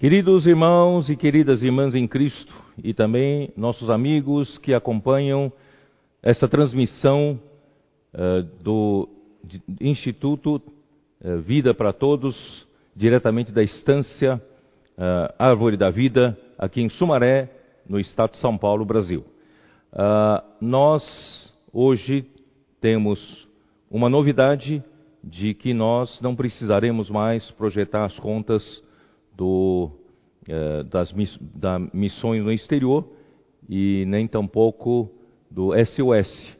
Queridos irmãos e queridas irmãs em Cristo, e também nossos amigos que acompanham essa transmissão uh, do Instituto uh, Vida para Todos, diretamente da estância uh, Árvore da Vida, aqui em Sumaré, no estado de São Paulo, Brasil. nós hoje temos uma novidade de que nós não precisaremos mais projetar as contas do, eh, das da missões no exterior e nem tampouco do SOS,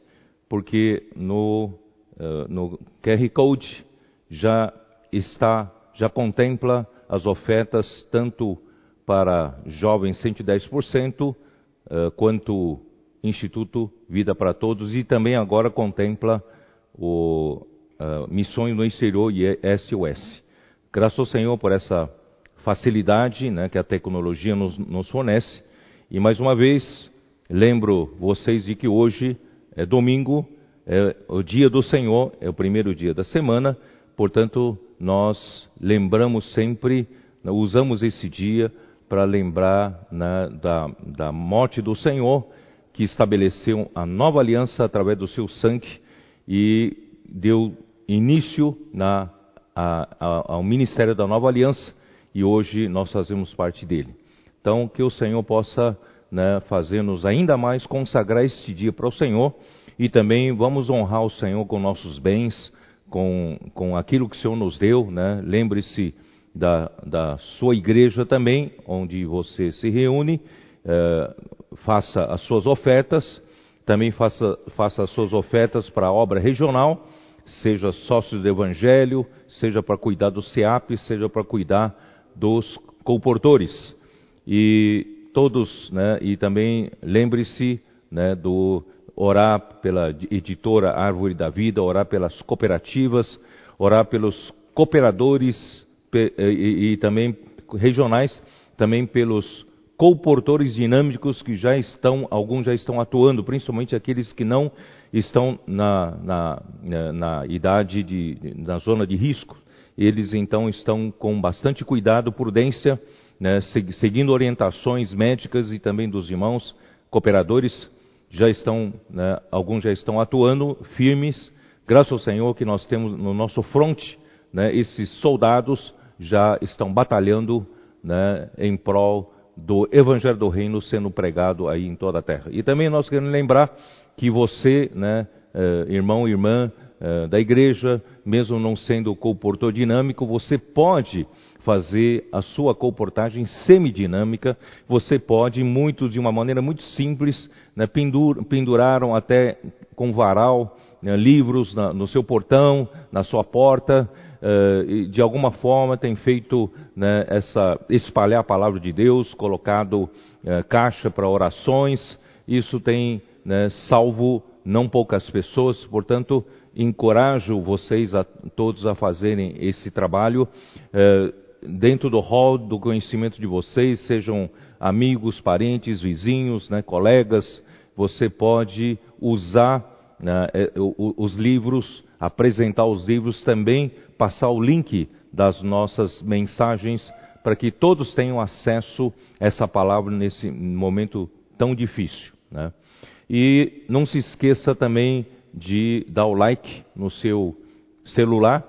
porque no, eh, no QR Code já está, já contempla as ofertas tanto para jovens 110%, eh, quanto Instituto Vida para Todos e também agora contempla o missões no exterior e SOS. Graças ao Senhor por essa facilidade né, que a tecnologia nos, nos fornece. E mais uma vez, lembro vocês de que hoje é domingo, é o dia do Senhor, é o primeiro dia da semana, portanto, nós lembramos sempre, né, usamos esse dia para lembrar né, da, da morte do Senhor, que estabeleceu a nova aliança através do seu sangue e deu início na, a, a, ao ministério da nova aliança e hoje nós fazemos parte dele. Então, que o Senhor possa né, fazer-nos ainda mais consagrar este dia para o Senhor e também vamos honrar o Senhor com nossos bens, com, com aquilo que o Senhor nos deu. Né? Lembre-se da, da sua igreja também, onde você se reúne, eh, faça as suas ofertas, também faça, faça as suas ofertas para a obra regional, seja sócio do Evangelho, seja para cuidar do SEAP, seja para cuidar dos comportores. E todos, né, e também lembre-se né, do orar pela editora Árvore da Vida, orar pelas cooperativas, orar pelos cooperadores e, e também regionais, também pelos comportores dinâmicos que já estão, alguns já estão atuando, principalmente aqueles que não estão na, na, na idade de, na zona de risco eles então estão com bastante cuidado, prudência, né, seguindo orientações médicas e também dos irmãos cooperadores, já estão, né, alguns já estão atuando firmes, graças ao Senhor que nós temos no nosso fronte, né, esses soldados já estão batalhando né, em prol do Evangelho do Reino sendo pregado aí em toda a terra. E também nós queremos lembrar que você, né, eh, irmão irmã, eh, da igreja, mesmo não sendo comportor dinâmico, você pode fazer a sua comportagem semidinâmica, você pode, muitos de uma maneira muito simples, né, pendur, penduraram até com varal né, livros na, no seu portão, na sua porta, uh, de alguma forma tem feito né, essa, espalhar a palavra de Deus, colocado uh, caixa para orações, isso tem né, salvo não poucas pessoas, portanto, encorajo vocês a, todos a fazerem esse trabalho eh, dentro do hall do conhecimento de vocês, sejam amigos, parentes, vizinhos, né, colegas, você pode usar né, eh, os livros, apresentar os livros, também passar o link das nossas mensagens para que todos tenham acesso a essa palavra nesse momento tão difícil. Né? E não se esqueça também de dar o like no seu celular,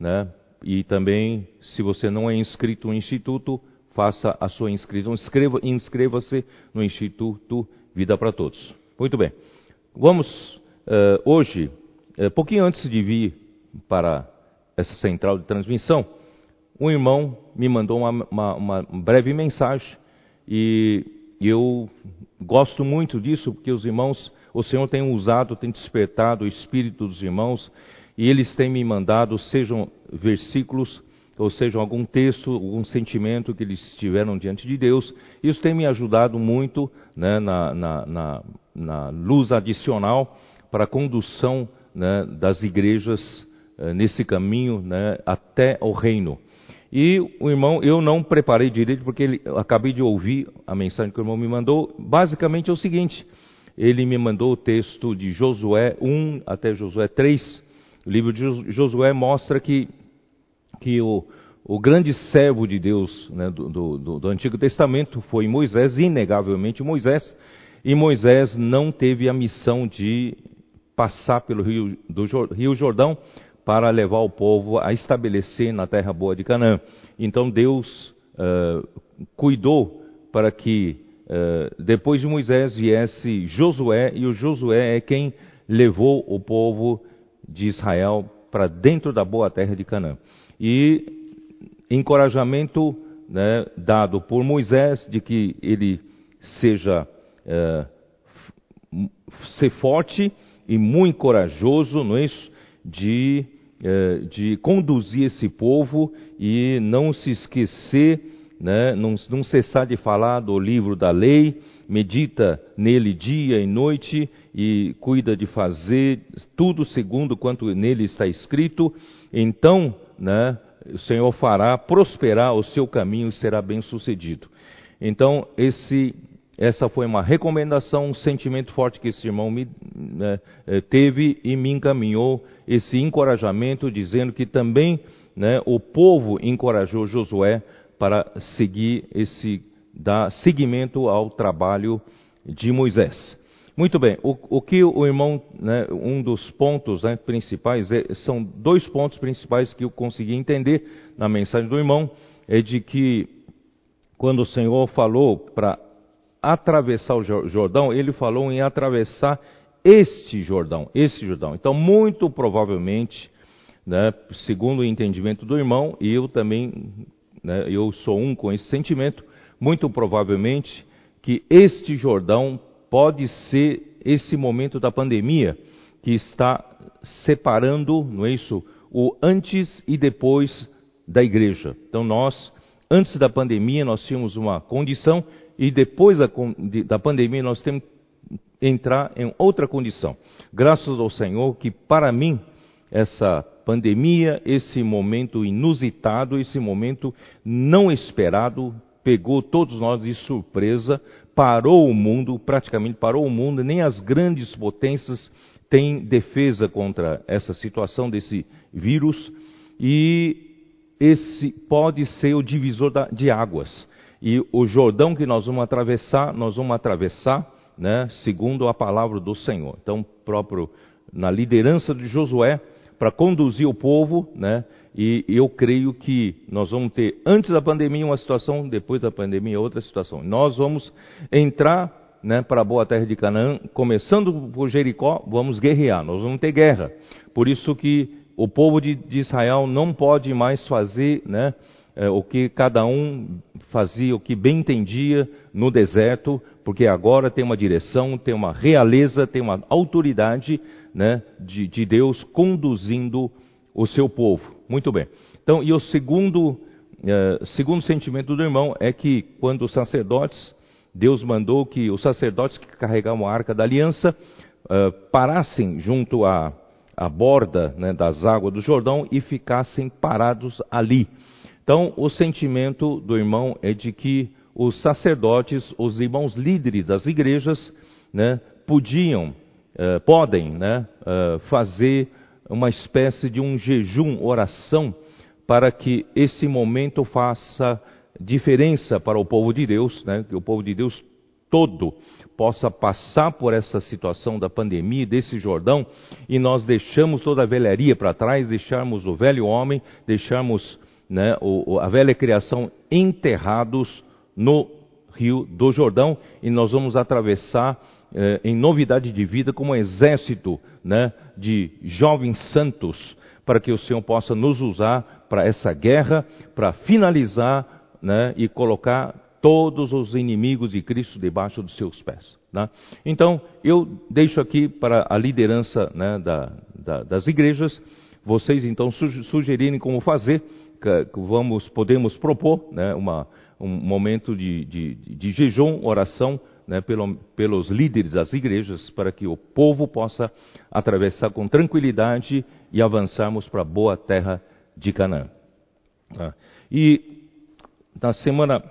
né? E também, se você não é inscrito no Instituto, faça a sua inscrição. Inscreva, inscreva-se no Instituto Vida para Todos. Muito bem. Vamos uh, hoje, uh, pouquinho antes de vir para essa central de transmissão, um irmão me mandou uma, uma, uma breve mensagem e eu gosto muito disso porque os irmãos o Senhor tem usado, tem despertado o espírito dos irmãos e eles têm me mandado, sejam versículos, ou seja, algum texto, algum sentimento que eles tiveram diante de Deus. Isso tem me ajudado muito né, na, na, na, na, luz adicional para a condução né, das igrejas eh, nesse caminho né, até o reino. E o irmão, eu não preparei direito porque ele, acabei de ouvir a mensagem que o irmão me mandou. Basicamente é o seguinte: ele me mandou o texto de Josué 1 até Josué 3. O livro de Josué mostra que, que o, o grande servo de Deus né, do, do, do, Antigo Testamento foi Moisés, inegavelmente Moisés, e Moisés não teve a missão de passar pelo rio, do, rio Jordão para levar o povo a estabelecer na terra boa de Canaã. Então Deus uh, cuidou para que uh, depois de Moisés viesse Josué, e o Josué é quem levou o povo de Israel para dentro da boa terra de Canaã. E encorajamento né, dado por Moisés de que ele seja é, ser forte e muito corajoso, não é isso? De, de conduzir esse povo e não se esquecer, né, não, não cessar de falar do livro da lei, medita nele dia e noite e cuida de fazer tudo segundo quanto nele está escrito, então, né, o Senhor fará prosperar o seu caminho e será bem sucedido. Então, esse, essa foi uma recomendação, um sentimento forte que esse irmão me, né, eh, teve e me encaminhou esse encorajamento, dizendo que também né, o povo encorajou Josué para seguir esse, dar seguimento ao trabalho de Moisés. Muito bem, o, o que o irmão, né, um dos pontos né, principais, é, são dois pontos principais que eu consegui entender na mensagem do irmão, é de que quando o Senhor falou para atravessar o Jordão, ele falou em atravessar este Jordão, este Jordão. Então, muito provavelmente, né, segundo o entendimento do irmão, e eu também, né, eu sou um com esse sentimento, muito provavelmente que este Jordão pode ser esse momento da pandemia que está separando, não é isso, o antes e depois da igreja. Então nós, antes da pandemia, nós tínhamos uma condição e depois da, da pandemia nós temos que entrar em outra condição. Graças ao Senhor que para mim essa pandemia, esse momento inusitado, esse momento não esperado, pegou todos nós de surpresa, parou o mundo, praticamente parou o mundo, nem as grandes potências têm defesa contra essa situação desse vírus, e esse pode ser o divisor de águas. E o Jordão que nós vamos atravessar, nós vamos atravessar, né, segundo a palavra do Senhor. Então, próprio na liderança de Josué, para conduzir o povo, né, e eu creio que nós vamos ter, antes da pandemia, uma situação, depois da pandemia, outra situação. Nós vamos entrar né, para a boa terra de Canaã, começando por Jericó, vamos guerrear, nós vamos ter guerra. Por isso que o povo de, de Israel não pode mais fazer né, é, o que cada um fazia, o que bem entendia no deserto, porque agora tem uma direção, tem uma realeza, tem uma autoridade né, de, de Deus conduzindo o seu povo. Muito bem. Então, e o segundo, eh, segundo sentimento do irmão é que quando os sacerdotes, Deus mandou que os sacerdotes que carregavam a arca da aliança eh, parassem junto à, à borda né, das águas do Jordão e ficassem parados ali. Então, o sentimento do irmão é de que os sacerdotes, os irmãos líderes das igrejas, né, podiam, eh, podem né, fazer uma espécie de um jejum, oração, para que esse momento faça diferença para o povo de Deus, né? que o povo de Deus todo possa passar por essa situação da pandemia, desse Jordão, e nós deixamos toda a velharia para trás, deixarmos o velho homem, deixarmos né, o, a velha criação enterrados no rio do Jordão, e nós vamos atravessar eh, em novidade de vida como um exército né, de jovens santos, para que o Senhor possa nos usar para essa guerra, para finalizar né, e colocar todos os inimigos de Cristo debaixo dos seus pés. Né? Então, eu deixo aqui para a liderança né, da, da, das igrejas, vocês então sugerirem como fazer, que vamos, podemos propor né, uma, um momento de, de, de jejum, oração, né, pelo, pelos líderes das igrejas, para que o povo possa atravessar com tranquilidade e avançarmos para a boa terra de Canaã. Tá? E na semana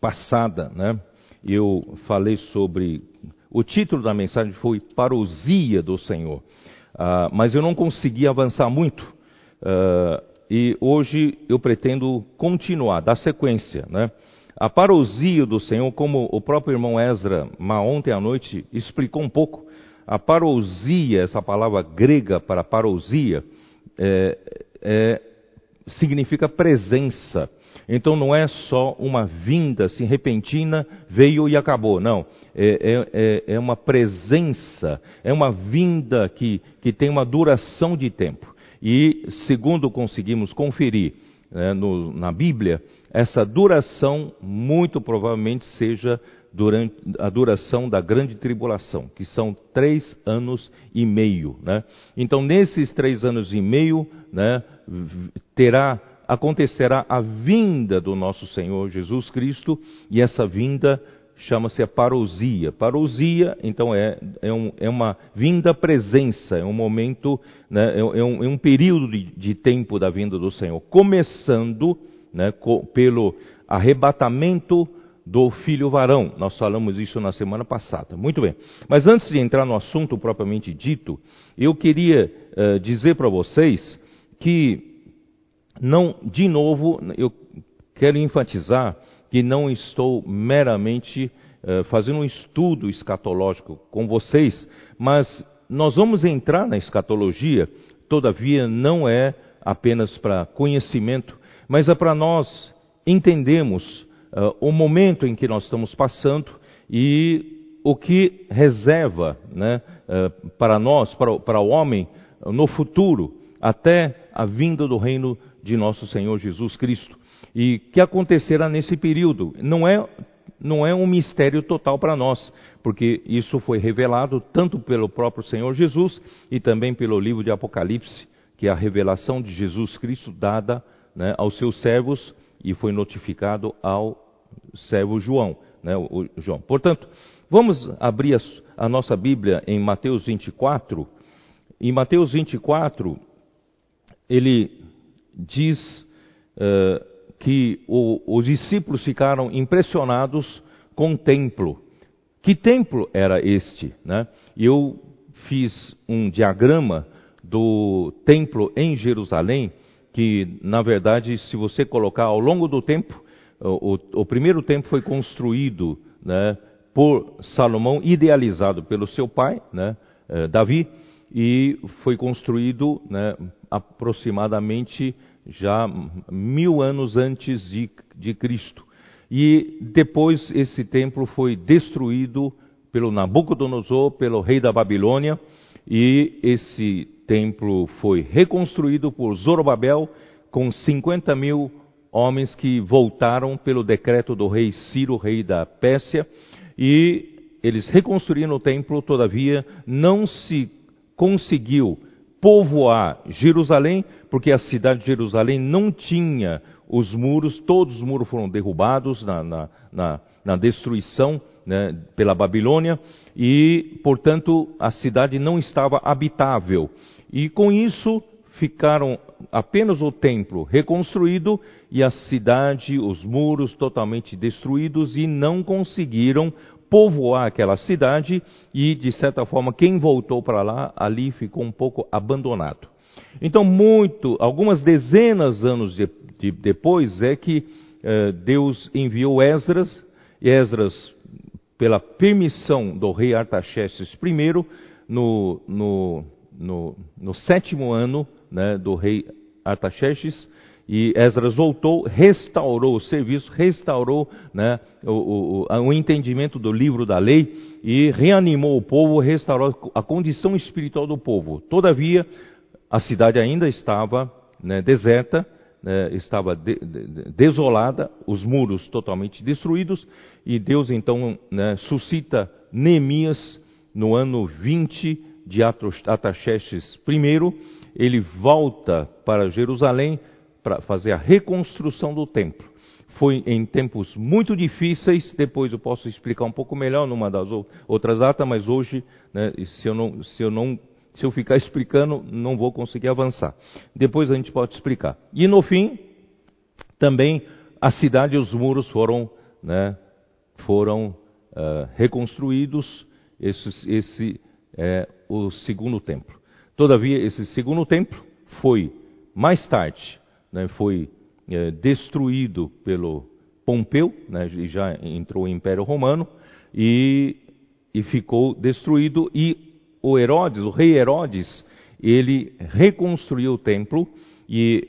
passada, né, eu falei sobre. O título da mensagem foi Parousia do Senhor, uh, mas eu não consegui avançar muito. Uh, e hoje eu pretendo continuar, dar sequência. Né? A parousia do Senhor, como o próprio irmão Ezra, ontem à noite, explicou um pouco, a parousia, essa palavra grega para parousia, é, é, significa presença. Então não é só uma vinda assim repentina, veio e acabou. Não. É, é, é, é uma presença, é uma vinda que, que tem uma duração de tempo. E, segundo conseguimos conferir né, no, na Bíblia, essa duração muito provavelmente seja durante a duração da grande tribulação, que são três anos e meio. Né? Então, nesses três anos e meio, né, terá acontecerá a vinda do nosso Senhor Jesus Cristo, e essa vinda chama-se parousia. Parousia, então, é, é, um, é, uma vinda presença, é um momento, né, é, é, um, é, um, período de, de, tempo da vinda do Senhor, começando né, co, pelo arrebatamento do filho varão. Nós falamos isso na semana passada. Muito bem. Mas antes de entrar no assunto propriamente dito, eu queria uh, dizer para vocês que não, de novo, eu quero enfatizar que não estou meramente uh, fazendo um estudo escatológico com vocês, mas nós vamos entrar na escatologia, todavia não é apenas para conhecimento, mas é para nós entendermos uh, o momento em que nós estamos passando e o que reserva né, uh, para nós, para, para o homem, no futuro, até a vinda do reino de nosso Senhor Jesus Cristo. E que acontecerá nesse período não é não é um mistério total para nós, porque isso foi revelado tanto pelo próprio Senhor Jesus e também pelo livro de Apocalipse, que é a revelação de Jesus Cristo dada né, aos seus servos e foi notificado ao servo João, né, o, João. Portanto, vamos abrir a, a nossa Bíblia em Mateus 24. Em Mateus 24, ele diz uh, que o, os discípulos ficaram impressionados com o templo. Que templo era este? Né? Eu fiz um diagrama do templo em Jerusalém, que na verdade, se você colocar ao longo do tempo, o, o primeiro templo foi construído né, por Salomão, idealizado pelo seu pai, né, eh, Davi, e foi construído né, aproximadamente já mil anos antes de, de Cristo. E depois esse templo foi destruído pelo Nabucodonosor, pelo rei da Babilônia, e esse templo foi reconstruído por Zorobabel com 50 mil homens que voltaram pelo decreto do rei Ciro, rei da Pérsia, e eles reconstruíram o templo, todavia não se conseguiu povoar Jerusalém, porque a cidade de Jerusalém não tinha os muros, todos os muros foram derrubados na, na, na, na destruição né, pela Babilônia, e, portanto, a cidade não estava habitável. E com isso ficaram apenas o templo reconstruído e a cidade, os muros totalmente destruídos e não conseguiram povoar aquela cidade e, de certa forma, quem voltou para lá, ali ficou um pouco abandonado. Então, muito, algumas dezenas de anos de, de, depois é que eh, Deus enviou Esdras, Esdras, pela permissão do rei Artaxerxes I, no, no, no, no sétimo ano né, do rei Artaxerxes, e Esdras voltou, restaurou o serviço, restaurou né, o, o, o, entendimento do livro da lei e reanimou o povo, restaurou a condição espiritual do povo. Todavia, a cidade ainda estava né, deserta, né, estava de, de, desolada, os muros totalmente destruídos, e Deus então né, suscita Neemias no ano 20 de Ataxerxes I, ele volta para Jerusalém para fazer a reconstrução do templo. Foi em tempos muito difíceis, depois eu posso explicar um pouco melhor numa das outras datas, mas hoje, né, se, eu não, se, eu não, se eu ficar explicando, não vou conseguir avançar. Depois a gente pode explicar. E no fim, também a cidade e os muros foram, né, foram uh, reconstruídos. Esse, esse é o segundo templo. Todavia, esse segundo templo foi mais tarde né, foi é, destruído pelo Pompeu, né, já entrou o Império Romano, e, e ficou destruído, e o Herodes, o rei Herodes, ele reconstruiu o templo, e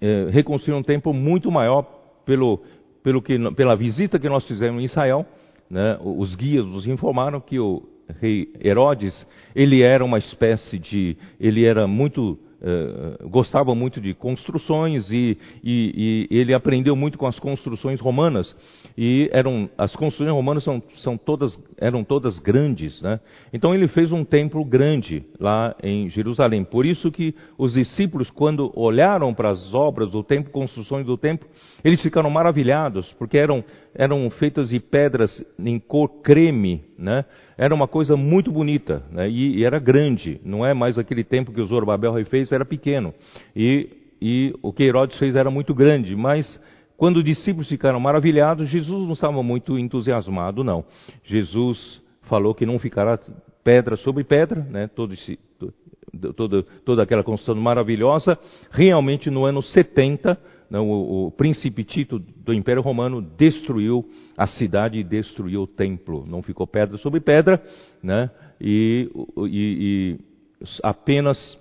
é, reconstruiu um templo muito maior pelo, pelo que, pela visita que nós fizemos em Israel, né, os guias nos informaram que o rei Herodes, ele era uma espécie de, ele era muito Uh, gostava muito de construções e, e, e, ele aprendeu muito com as construções romanas e eram as construções romanas são, são todas eram todas grandes, né? Então ele fez um templo grande lá em Jerusalém. Por isso que os discípulos quando olharam para as obras do templo, construções do templo, eles ficaram maravilhados porque eram eram feitas de pedras em cor creme, né? Era uma coisa muito bonita né? e, e, era grande. Não é mais aquele tempo que o Zorobabel fez, era pequeno. E, e o que Herodes fez era muito grande. Mas quando os discípulos ficaram maravilhados, Jesus não estava muito entusiasmado, não. Jesus falou que não ficará pedra sobre pedra, né? Todo esse, toda, toda aquela construção maravilhosa. Realmente no ano 70, não, o, o, príncipe Tito do Império Romano destruiu a cidade e destruiu o templo. Não ficou pedra sobre pedra, né? e, e, e apenas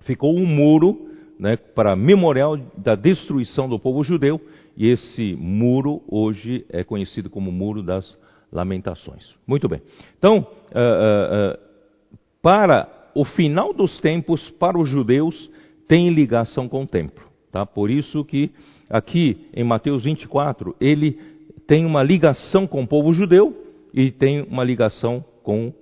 ficou um muro né, para memorial da destruição do povo judeu, e esse muro hoje é conhecido como Muro das Lamentações. Muito bem. Então, uh, uh, para o final dos tempos, para os judeus, tem ligação com o templo. Tá? Por isso que aqui em Mateus 24 ele tem uma ligação com o povo judeu e tem uma ligação com,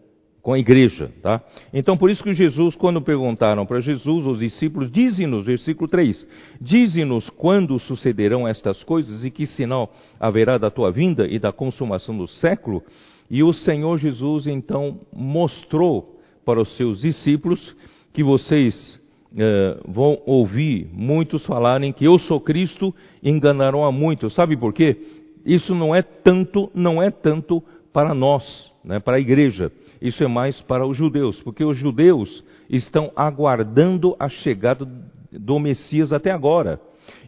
com a igreja. Tá? Então por isso que Jesus, quando perguntaram para Jesus, os discípulos, dize-nos, versículo 3, dize-nos quando sucederão estas coisas e que sinal haverá da tua vinda e da consumação do século. E o Senhor Jesus então mostrou para os seus discípulos que vocês é, vão ouvir muitos falarem que eu sou Cristo, enganarão a muitos. Sabe por quê? Isso não é tanto, não é tanto para nós, né, para a igreja. Isso é mais para os judeus, porque os judeus estão aguardando a chegada do Messias até agora.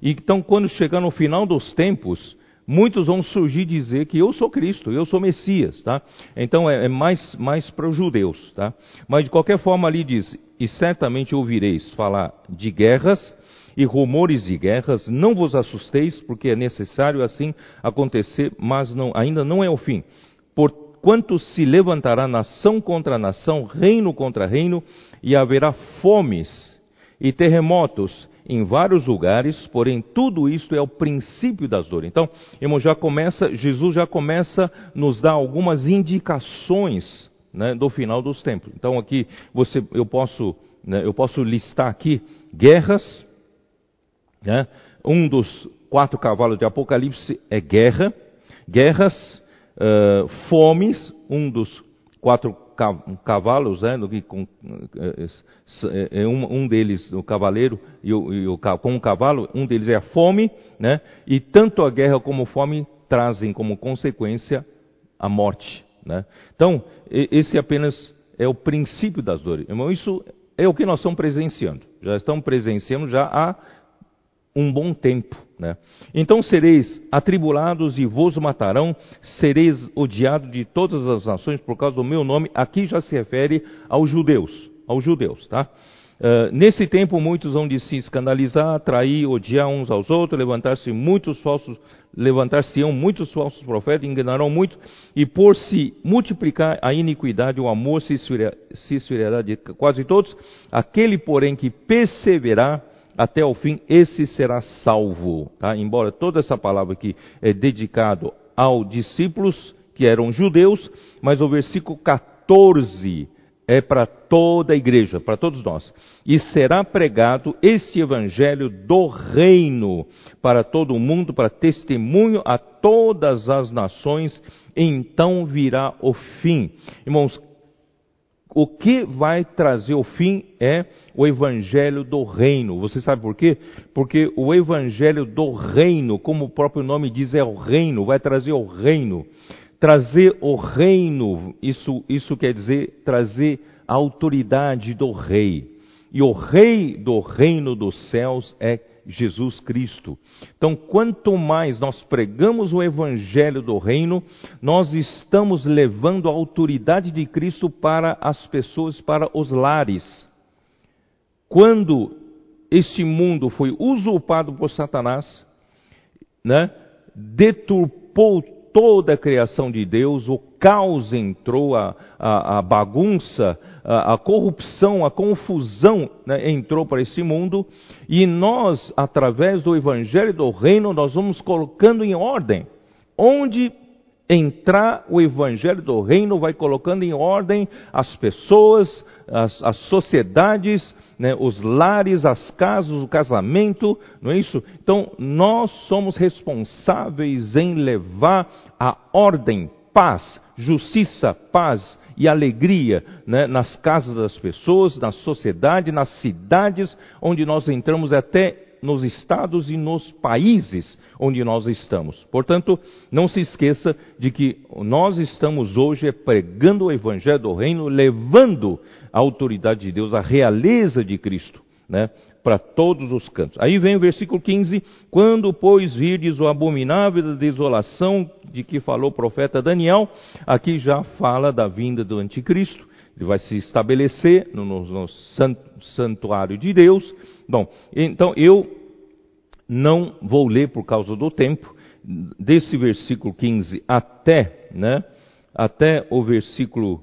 E então, quando chegar no final dos tempos, muitos vão surgir dizer que eu sou Cristo, eu sou Messias, tá? Então é, é mais, mais para os judeus, tá? Mas de qualquer forma ali diz, e certamente ouvireis falar de guerras e rumores de guerras, não vos assusteis, porque é necessário assim acontecer, mas não, ainda não é o fim. Porquanto se levantará nação contra nação, reino contra reino, e haverá fomes e terremotos em vários lugares, porém tudo isto é o princípio das dores. Então, irmão, já começa, Jesus já começa a nos dar algumas indicações né, do final dos tempos. Então aqui você, eu posso, né, eu posso listar aqui guerras. Né, um dos quatro cavalos de Apocalipse é guerra, guerras, uh, fomes. Um dos quatro né, com, é, é um, um, deles o cavaleiro e o, e o, com o cavalo, um deles é a fome, né, e tanto a guerra como a fome trazem como consequência a morte. Né? Então, esse apenas é o princípio das dores. Irmão, isso é o que nós estamos presenciando. Já estamos presenciando já há um bom tempo. Né? Então sereis atribulados e vos matarão, sereis odiados de todas as nações por causa do meu nome. Aqui já se refere aos judeus, aos judeus, tá? Uh, nesse tempo muitos vão de se escandalizar, trair, odiar uns aos outros, levantar-se muitos falsos, levantar-se-ão muitos falsos profetas, enganarão muito, e por se multiplicar a iniquidade, o amor se esfriará de quase todos. Aquele, porém, que perseverar até o fim, esse será salvo. Tá? Embora toda essa palavra aqui é dedicado aos discípulos que eram judeus, mas o versículo 14 é para toda a igreja, para todos nós. E será pregado este evangelho do reino para todo o mundo, para testemunho a todas as nações, então virá o fim. Irmãos, o que vai trazer o fim é o evangelho do reino. Você sabe por quê? Porque o evangelho do reino, como o próprio nome diz, é o reino, vai trazer o reino trazer o reino, isso, isso quer dizer trazer a autoridade do rei. E o rei do reino dos céus é Jesus Cristo. Então, quanto mais nós pregamos o evangelho do reino, nós estamos levando a autoridade de Cristo para as pessoas, para os lares. Quando este mundo foi usurpado por Satanás, né, deturpou toda a criação de Deus, o caos entrou, a, a, a bagunça, a, corrupção, a confusão né, entrou para esse mundo, e nós, através do Evangelho do Reino, nós vamos colocando em ordem. Onde entrar o evangelho do reino vai colocando em ordem as pessoas, as, as sociedades, né, os lares, as casas, o casamento, não é isso? Então, nós somos responsáveis em levar a ordem, paz, justiça, paz e alegria né, nas casas das pessoas, na sociedade, nas cidades onde nós entramos até nos estados e nos países onde nós estamos. Portanto, não se esqueça de que nós estamos hoje pregando o Evangelho do Reino, levando a autoridade de Deus, a realeza de Cristo, né, para todos os cantos. Aí vem o versículo 15: Quando, pois, virdes o abominável da desolação de que falou o profeta Daniel, aqui já fala da vinda do anticristo. Ele vai se estabelecer no, no, no santuário de Deus. Bom, então eu não vou ler por causa do tempo, desse versículo 15 até, né, até o versículo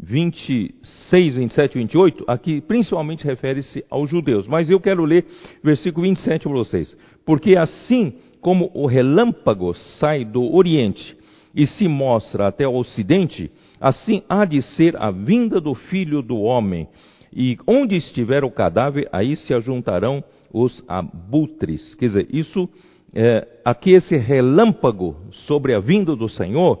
26, 27 e 28, aqui principalmente refere-se aos judeus. Mas eu quero ler versículo 27 para vocês. Porque assim como o relâmpago sai do Oriente e se mostra até o Ocidente, assim há de ser a vinda do Filho do Homem. E onde estiver o cadáver, aí se ajuntarão os abutres. Quer dizer, isso, é, aqui esse relâmpago sobre a vinda do Senhor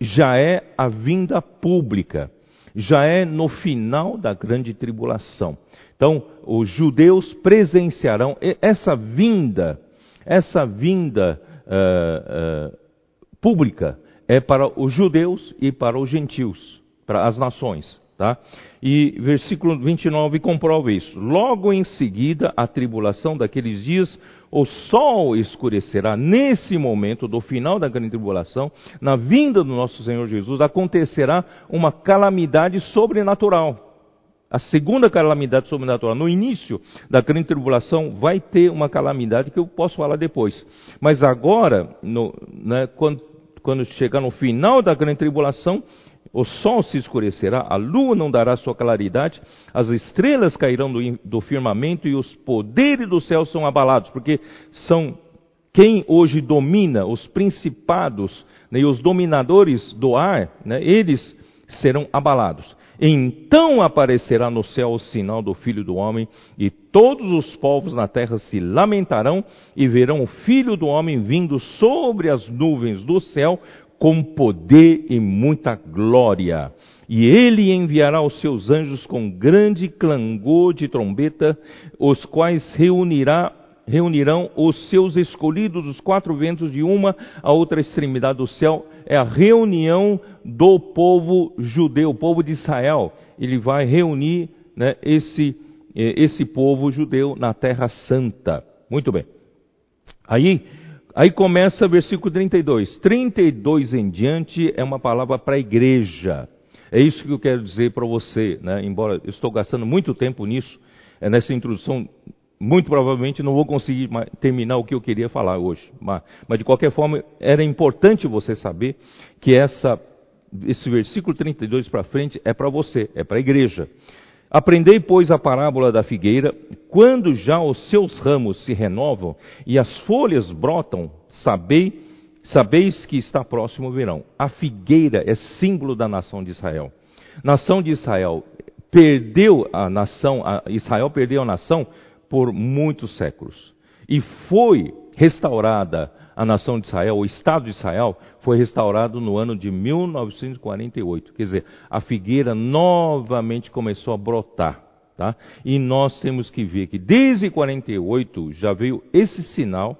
já é a vinda pública, já é no final da grande tribulação. Então, os judeus presenciarão essa vinda, essa vinda uh, uh, pública é para os judeus e para os gentios, para as nações. Tá? E versículo 29 comprova isso. Logo em seguida, a tribulação daqueles dias, o sol escurecerá. Nesse momento do final da grande tribulação, na vinda do nosso Senhor Jesus, acontecerá uma calamidade sobrenatural. A segunda calamidade sobrenatural. No início da grande tribulação, vai ter uma calamidade que eu posso falar depois. Mas agora, no, né, quando, quando chegar no final da grande tribulação, o sol se escurecerá, a lua não dará sua claridade, as estrelas cairão do, do firmamento e os poderes do céu são abalados, porque são quem hoje domina, os principados né, e os dominadores do ar, né, eles serão abalados. Então aparecerá no céu o sinal do Filho do Homem, e todos os povos na terra se lamentarão e verão o Filho do Homem vindo sobre as nuvens do céu com poder e muita glória. E ele enviará os seus anjos com grande clangor de trombeta, os quais reunirá, reunirão os seus escolhidos dos quatro ventos de uma a outra extremidade do céu. É a reunião do povo judeu, o povo de Israel. Ele vai reunir né, esse, eh, esse povo judeu na Terra Santa. Muito bem. Aí, Aí começa versículo 32. 32 em diante é uma palavra para a igreja. É isso que eu quero dizer para você, né? embora eu estou gastando muito tempo nisso, é nessa introdução, muito provavelmente não vou conseguir terminar o que eu queria falar hoje. Mas, mas de qualquer forma, era importante você saber que essa, esse versículo 32 para frente é para você, é para a igreja. Aprendei, pois, a parábola da figueira, quando já os seus ramos se renovam e as folhas brotam, sabei, sabeis que está próximo o verão. A figueira é símbolo da nação de Israel. Nação de Israel perdeu a nação, a Israel perdeu a nação por muitos séculos. E foi restaurada a nação de Israel, o Estado de Israel, foi restaurado no ano de 1948. Quer dizer, a figueira novamente começou a brotar. Tá? E nós temos que ver que desde 48 já veio esse sinal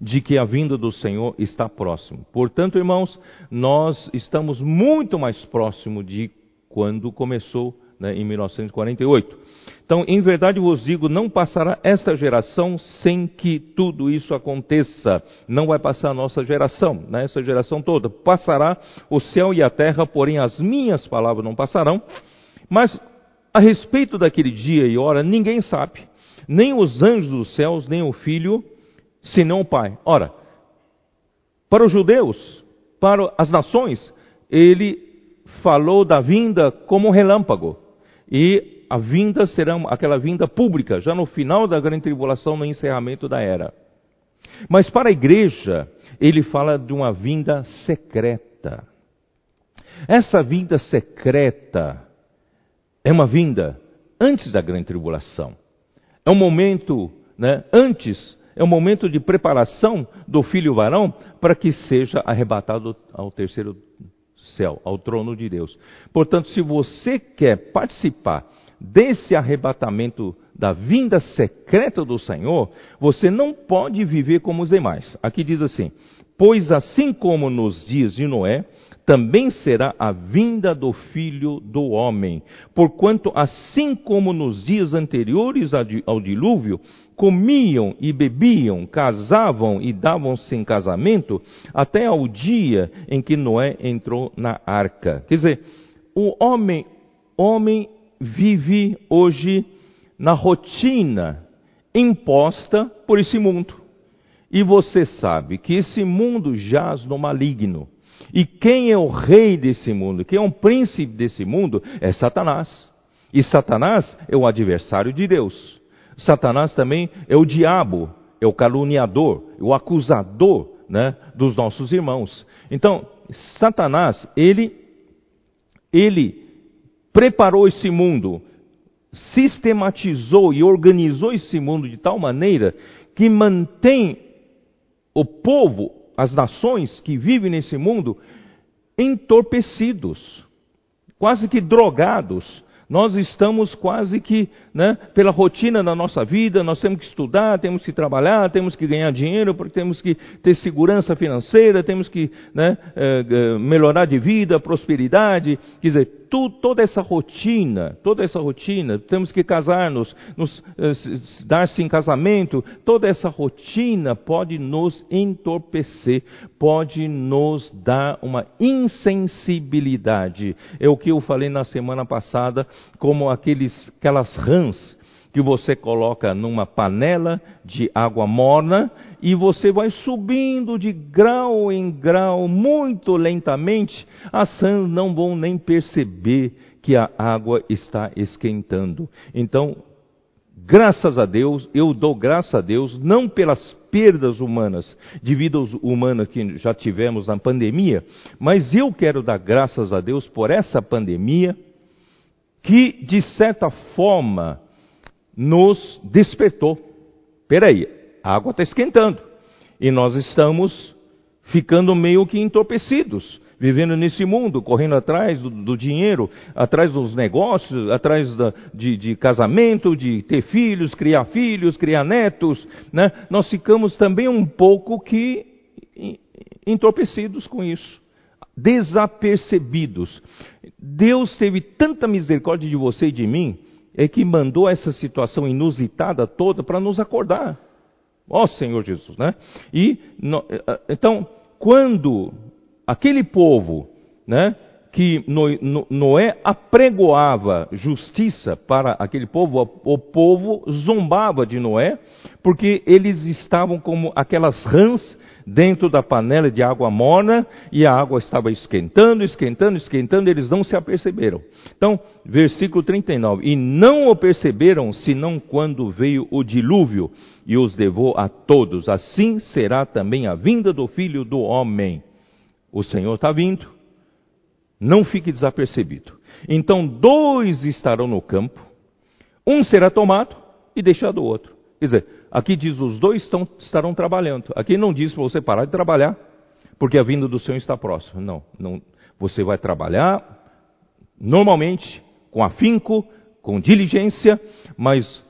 de que a vinda do Senhor está próximo. Portanto, irmãos, nós estamos muito mais próximo de quando começou né, em 1948. Então, em verdade vos digo, não passará esta geração sem que tudo isso aconteça. Não vai passar a nossa geração, né? essa geração toda. Passará o céu e a terra, porém as minhas palavras não passarão. Mas a respeito daquele dia e hora, ninguém sabe, nem os anjos dos céus, nem o filho, senão o Pai. Ora, para os judeus, para as nações, ele falou da vinda como um relâmpago. E a vinda será aquela vinda pública, já no final da grande tribulação, no encerramento da era. Mas para a igreja, ele fala de uma vinda secreta. Essa vinda secreta é uma vinda antes da grande tribulação. É um momento, né, antes, é um momento de preparação do filho varão para que seja arrebatado ao terceiro céu, ao trono de Deus. Portanto, se você quer participar desse arrebatamento da vinda secreta do Senhor, você não pode viver como os demais. Aqui diz assim: Pois assim como nos dias de Noé, também será a vinda do Filho do Homem. Porquanto, assim como nos dias anteriores ao dilúvio, comiam e bebiam, casavam e davam-se em casamento, até ao dia em que Noé entrou na arca. Quer dizer, o homem, homem vive hoje na rotina imposta por esse mundo. E você sabe que esse mundo jaz no maligno. E quem é o rei desse mundo, quem é o príncipe desse mundo, é Satanás. E Satanás é o adversário de Deus. Satanás também é o diabo, é o caluniador, é o acusador né, dos nossos irmãos. Então, Satanás, ele, ele preparou esse mundo, sistematizou e organizou esse mundo de tal maneira que mantém o povo, as nações que vivem nesse mundo, entorpecidos, quase que drogados, nós estamos quase que, né, pela rotina da nossa vida, nós temos que estudar, temos que trabalhar, temos que ganhar dinheiro, porque temos que ter segurança financeira, temos que né, eh, melhorar de vida, prosperidade. Quer dizer, tu, toda essa rotina, toda essa rotina, temos que casar-nos, nos, eh, dar-se em casamento, toda essa rotina pode nos entorpecer, pode nos dar uma insensibilidade. É o que eu falei na semana passada, como aqueles, aquelas rãs que você coloca numa panela de água morna e você vai subindo de grau em grau muito lentamente, as rãs não vão nem perceber que a água está esquentando. Então, graças a Deus, eu dou graças a Deus, não pelas perdas humanas, de vidas humanas que já tivemos na pandemia, mas eu quero dar graças a Deus por essa pandemia, que de certa forma nos despertou. Peraí, a água está esquentando. E nós estamos ficando meio que entorpecidos, vivendo nesse mundo, correndo atrás do, do dinheiro, atrás dos negócios, atrás da, de, de, casamento, de ter filhos, criar filhos, criar netos. Né? Nós ficamos também um pouco que entorpecidos com isso, desapercebidos. Deus teve tanta misericórdia de você e de mim é que mandou essa situação inusitada toda para nos acordar. Ó Senhor Jesus, né? E eh, eh, então, quando aquele povo, né, que Noé apregoava justiça para aquele povo, o povo zombava de Noé, porque eles estavam como aquelas rãs dentro da panela de água morna e a água estava esquentando, esquentando, esquentando, eles não se aperceberam. Então, versículo 39: E não o perceberam, senão quando veio o dilúvio e os levou a todos. Assim será também a vinda do filho do homem. O Senhor está vindo, não fique desapercebido. Então, dois estarão no campo, um será tomado e deixado o outro. Quer dizer, aqui diz os dois estão, estarão trabalhando. Aqui não diz para você parar de trabalhar, porque a vinda do Senhor está próxima. Não, não. Você vai trabalhar normalmente, com afinco, com diligência, mas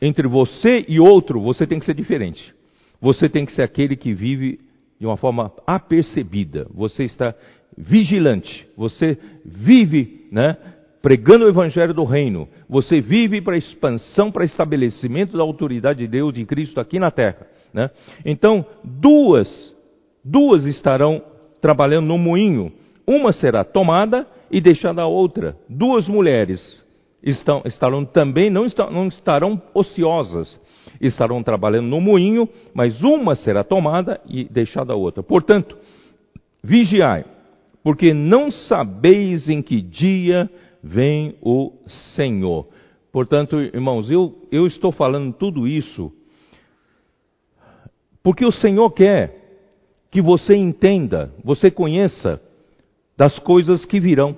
entre você e outro, você tem que ser diferente. Você tem que ser aquele que vive de uma forma apercebida. Você está vigilante. Você vive, né, pregando o evangelho do reino. Você vive para expansão, para estabelecimento da autoridade de Deus e Cristo aqui na terra. Né? Então, duas, duas estarão trabalhando no moinho. Uma será tomada e deixada a outra. Duas mulheres estão, estarão também, não, não estarão ociosas, estarão trabalhando no moinho, mas uma será tomada e deixada a outra. Portanto, vigiai, porque não sabeis em que dia vem o Senhor. Portanto, irmãos, eu, eu estou falando tudo isso porque o Senhor quer que você entenda, você conheça das coisas que virão.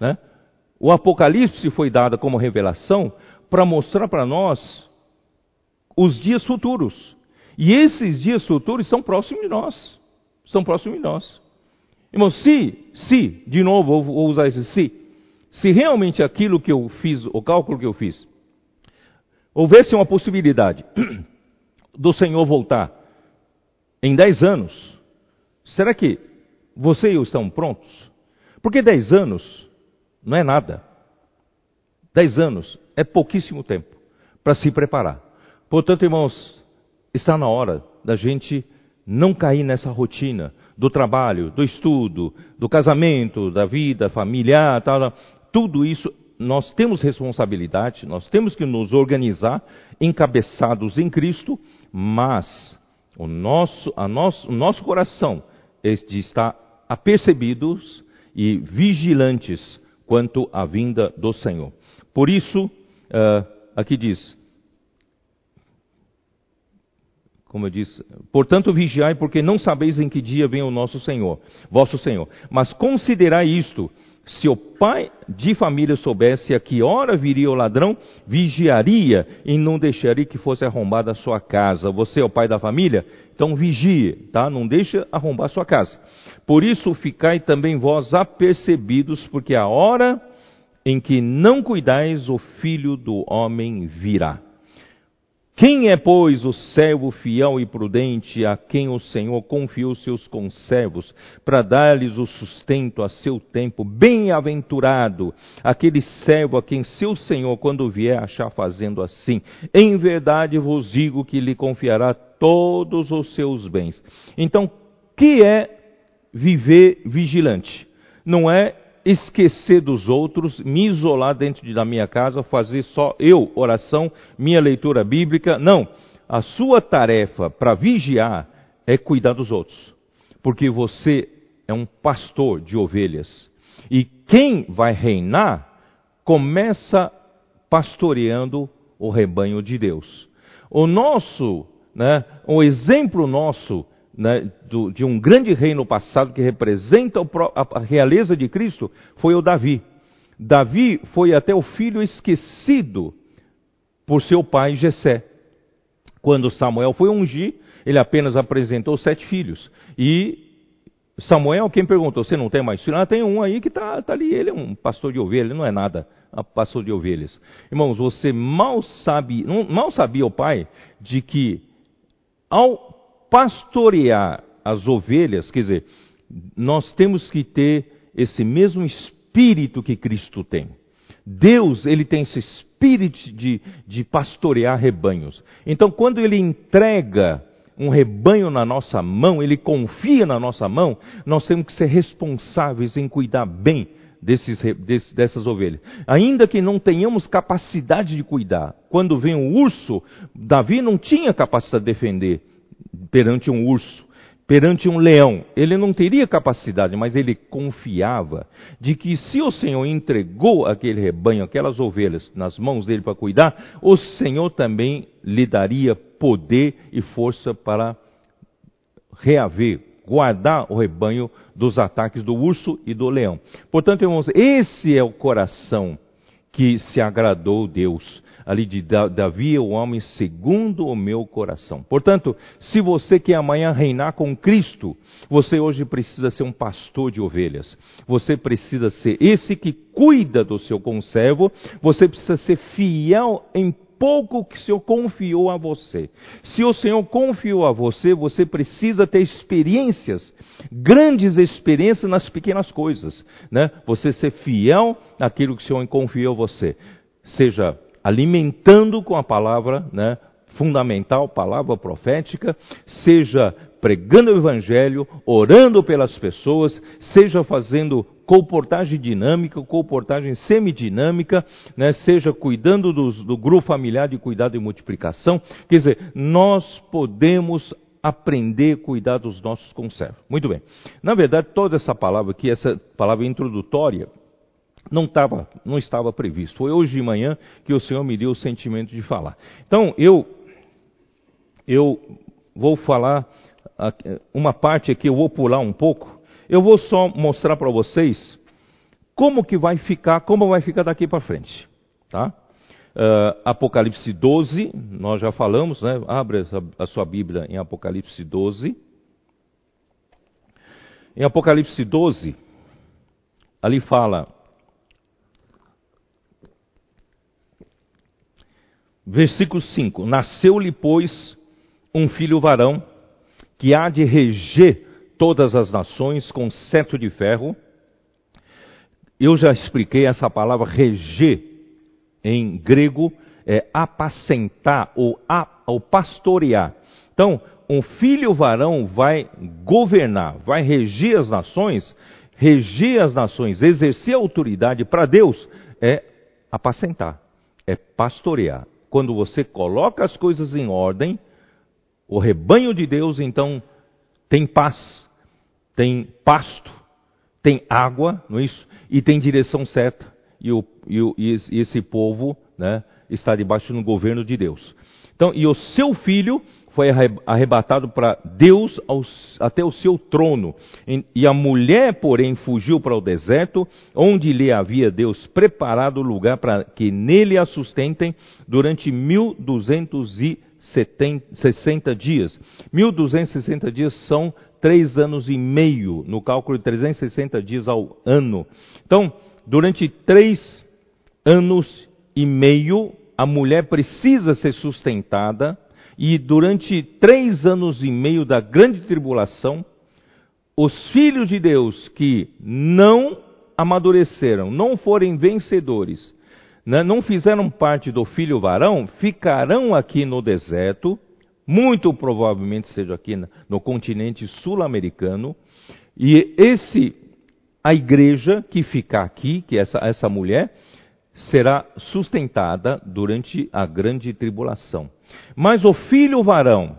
Né? O Apocalipse foi dado como revelação para mostrar para nós os dias futuros. E esses dias futuros são próximos de nós. São próximos de nós. Irmão, se, se, de novo, vou usar esse se, se realmente aquilo que eu fiz, o cálculo que eu fiz, houvesse uma possibilidade do Senhor voltar em dez anos, será que você e eu estão prontos? Porque dez anos não é nada. Dez anos é pouquíssimo tempo para se preparar. Portanto, irmãos, está na hora da gente não cair nessa rotina do trabalho, do estudo, do casamento, da vida familiar, tal, tudo isso nós temos responsabilidade, nós temos que nos organizar, encabeçados em Cristo, mas o nosso, a nosso, o nosso coração está apercebidos e vigilantes quanto à vinda do Senhor. Por isso, uh, aqui diz, como eu disse, portanto vigiai, porque não sabeis em que dia vem o nosso Senhor, vosso Senhor. Mas considerai isto: se o pai de família soubesse a que hora viria o ladrão, vigiaria e não deixaria que fosse arrombada a sua casa. Você é o pai da família? Então vigie, tá? Não deixe arrombar a sua casa. Por isso ficai também vós apercebidos, porque a hora em que não cuidais, o filho do homem virá. Quem é, pois, o servo fiel e prudente a quem o Senhor confiou seus conservos para dar-lhes o sustento a seu tempo? Bem-aventurado aquele servo a quem seu Senhor, quando vier, achar fazendo assim. Em verdade vos digo que lhe confiará todos os seus bens. Então, que é viver vigilante? Não é esquecer dos outros, me isolar dentro da minha casa, fazer só eu oração, minha leitura bíblica. Não. A sua tarefa para vigiar é cuidar dos outros. Porque você é um pastor de ovelhas. E quem vai reinar começa pastoreando o rebanho de Deus. O nosso, né, o exemplo nosso né, do, de um grande reino passado que representa a, realeza de Cristo foi o Davi. Davi foi até o filho esquecido por seu pai Jessé. Quando Samuel foi ungir, ele apenas apresentou sete filhos. E Samuel, quem perguntou, você não tem mais filho? Ah, tem um aí que está tá ali, ele é um pastor de ovelhas, ele não é nada, um pastor de ovelhas. Irmãos, você mal sabe, mal sabia o pai de que ao pastorear as ovelhas, quer dizer, nós temos que ter esse mesmo espírito que Cristo tem. Deus, ele tem esse espírito de, de pastorear rebanhos. Então, quando ele entrega um rebanho na nossa mão, ele confia na nossa mão, nós temos que ser responsáveis em cuidar bem desses, dessas ovelhas. Ainda que não tenhamos capacidade de cuidar. Quando vem o urso, Davi não tinha capacidade de defender perante um urso, perante um leão. Ele não teria capacidade, mas ele confiava de que se o Senhor entregou aquele rebanho, aquelas ovelhas nas mãos dele para cuidar, o Senhor também lhe daria poder e força para reaver, guardar o rebanho dos ataques do urso e do leão. Portanto, irmãos, esse é o coração que se agradou Deus ali de Davi é o homem segundo o meu coração. Portanto, se você quer amanhã reinar com Cristo, você hoje precisa ser um pastor de ovelhas. Você precisa ser esse que cuida do seu conservo, você precisa ser fiel em pouco que o Senhor confiou a você. Se o Senhor confiou a você, você precisa ter experiências, grandes experiências nas pequenas coisas, né? Você ser fiel naquilo que o Senhor confiou a você. Seja alimentando com a palavra, né? Fundamental, palavra profética, seja pregando o evangelho, orando pelas pessoas, seja fazendo comportagem dinâmica, comportagem semidinâmica, né, seja cuidando do, grupo familiar de cuidado e multiplicação. Quer dizer, nós podemos aprender a cuidar dos nossos conservos. Muito bem. Na verdade, toda essa palavra aqui, essa palavra introdutória, não, tava, não estava previsto. Foi hoje de manhã que o Senhor me deu o sentimento de falar. Então, eu, eu vou falar uma parte aqui, eu vou pular um pouco. Eu vou só mostrar para vocês como que vai ficar, como vai ficar daqui para frente, tá? Uh, Apocalipse 12, nós já falamos, né? Abre a sua Bíblia em Apocalipse 12. Em Apocalipse 12, ali fala, versículo 5: Nasceu-lhe, pois, um filho varão que há de reger todas as nações com cetro de ferro. Eu já expliquei essa palavra reger em grego é apacentar ou, a, ou pastorear. Então, um filho varão vai governar, vai reger as nações, reger as nações, exercer autoridade para Deus é apacentar, é pastorear. Quando você coloca as coisas em ordem, o rebanho de Deus então tem paz, tem pasto, tem água, não é isso? E tem direção certa. E, o, e, o, e esse povo né, está debaixo do governo de Deus. Então, e o seu filho foi arrebatado para Deus até o seu trono. E a mulher, porém, fugiu para o deserto, onde lhe havia Deus preparado lugar para que nele a sustentem durante 1260 dias. 1260 dias são três anos e meio, no cálculo de 360 dias ao ano. Então, durante três anos e meio, a mulher precisa ser sustentada e durante três anos e meio da grande tribulação, os filhos de Deus que não amadureceram, não forem vencedores, né, não fizeram parte do filho varão, ficarão aqui no deserto, muito provavelmente seja aqui no continente sul-americano, e esse, a igreja que ficar aqui, que essa, essa mulher, será sustentada durante a grande tribulação. Mas o filho varão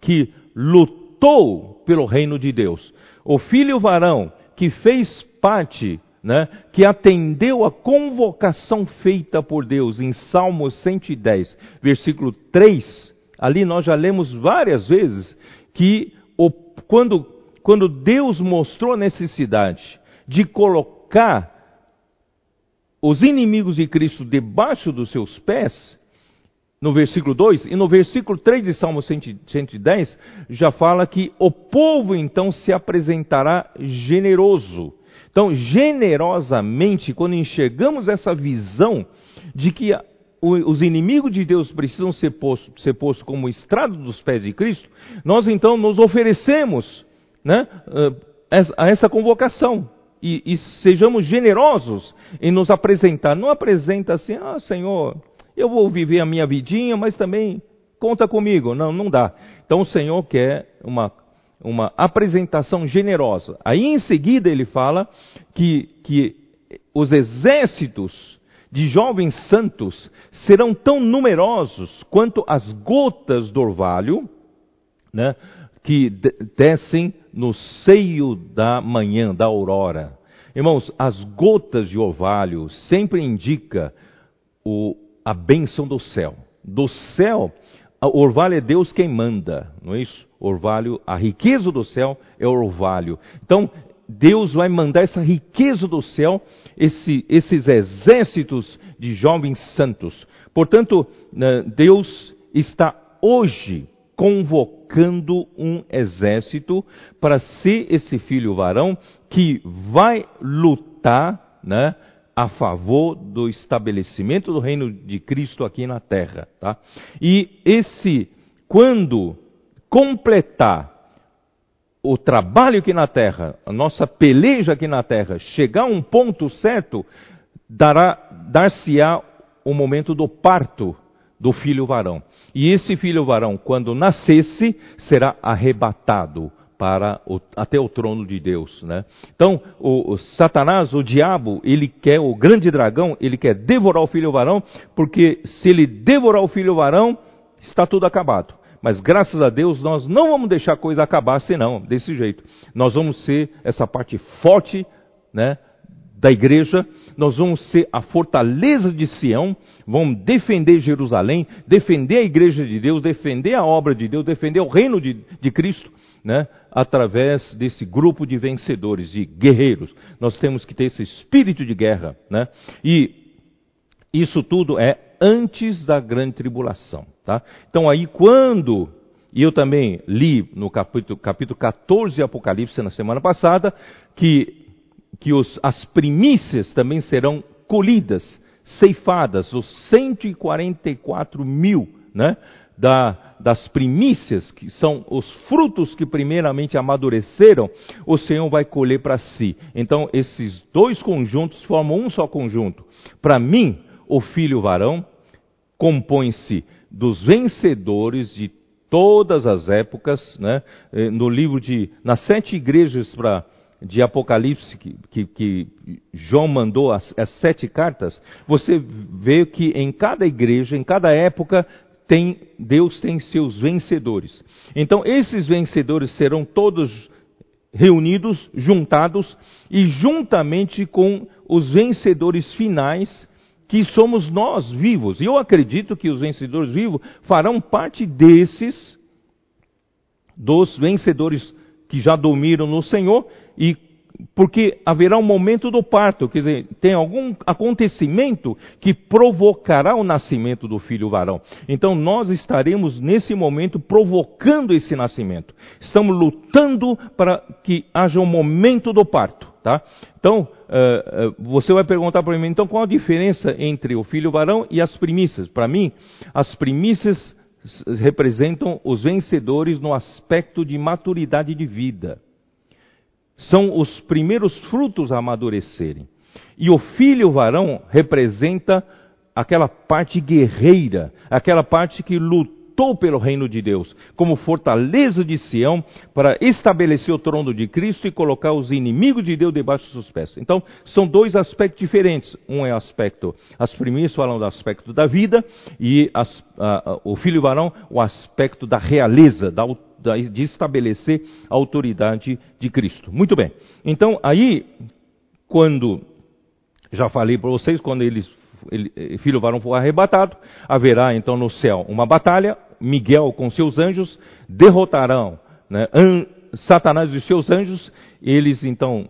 que lutou pelo reino de Deus, o filho varão que fez parte, né, que atendeu a convocação feita por Deus em Salmo 110, versículo 3, ali nós já lemos várias vezes que o, quando, quando Deus mostrou a necessidade de colocar os inimigos de Cristo debaixo dos seus pés, no versículo 2, e no versículo 3 de Salmo 110, já fala que o povo então se apresentará generoso. Então, generosamente, quando enxergamos essa visão de que os inimigos de Deus precisam ser postos ser posto como estrado dos pés de Cristo, nós então nos oferecemos né, a essa convocação. E, e sejamos generosos em nos apresentar. Não apresenta assim, ah, Senhor, eu vou viver a minha vidinha, mas também conta comigo. Não, não dá. Então o Senhor quer uma, uma apresentação generosa. Aí em seguida ele fala que, que os exércitos de jovens santos serão tão numerosos quanto as gotas do orvalho, né, que descem no seio da manhã, da aurora. Irmãos, as gotas de orvalho sempre indica o, a bênção do céu. Do céu, o orvalho é Deus quem manda, não é isso? Orvalho, a riqueza do céu é o orvalho. Então, Deus vai mandar essa riqueza do céu, esse, esses exércitos de jovens santos. Portanto, né, Deus está hoje convocando um exército para ser esse filho varão que vai lutar, né, a favor do estabelecimento do reino de Cristo aqui na terra. Tá? E esse, quando completar o trabalho aqui na terra, a nossa peleja aqui na terra, chegar a um ponto certo, dar-se-á o momento do parto do filho varão. E esse filho varão, quando nascesse, será arrebatado para o, até o trono de Deus, né? Então, o, o, Satanás, o diabo, ele quer o grande dragão, ele quer devorar o filho varão, porque se ele devorar o filho varão, está tudo acabado. Mas graças a Deus nós não vamos deixar a coisa acabar senão, desse jeito. Nós vamos ser essa parte forte, né, da igreja, nós vamos ser a fortaleza de Sião, vamos defender Jerusalém, defender a igreja de Deus, defender a obra de Deus, defender o reino de, de Cristo, né? através desse grupo de vencedores, de guerreiros. Nós temos que ter esse espírito de guerra. Né? E isso tudo é antes da grande tribulação. Tá? Então aí quando, e eu também li no capítulo, capítulo 14 de Apocalipse na semana passada, que, que os, as primícias também serão colhidas, ceifadas, os 144 mil, né? da, das primícias, que são os frutos que primeiramente amadureceram, o Senhor vai colher para si. Então, esses dois conjuntos formam um só conjunto. Para mim, o filho varão compõe-se dos vencedores de todas as épocas, né? Eh, no livro de, nas sete igrejas para de Apocalipse que, que, que, João mandou as, as, sete cartas, você vê que em cada igreja, em cada época, tem, Deus tem seus vencedores. Então, esses vencedores serão todos reunidos, juntados, e juntamente com os vencedores finais, que somos nós vivos. E eu acredito que os vencedores vivos farão parte desses, dos vencedores que já dormiram no Senhor, e porque haverá um momento do parto, quer dizer, tem algum acontecimento que provocará o nascimento do filho varão. Então nós estaremos nesse momento provocando esse nascimento. Estamos lutando para que haja um momento do parto, tá? Então, uh, uh, você vai perguntar para mim, então qual a diferença entre o filho varão e as primícias? Para mim, as primícias representam os vencedores no aspecto de maturidade de vida são os primeiros frutos a amadurecerem. E o filho varão representa aquela parte guerreira, aquela parte que lutou pelo reino de Deus, como fortaleza de Sião, para estabelecer o trono de Cristo e colocar os inimigos de Deus debaixo dos seus pés. Então, são dois aspectos diferentes. Um é aspecto, as primeiras falam do aspecto da vida, e as, o filho varão, o aspecto da realeza, da autoridade de estabelecer a autoridade de Cristo. Muito bem. Então, aí, quando, já falei para vocês, quando eles, ele, filho varão for arrebatado, haverá então no céu uma batalha, Miguel com seus anjos derrotarão né, Satanás e seus anjos, eles então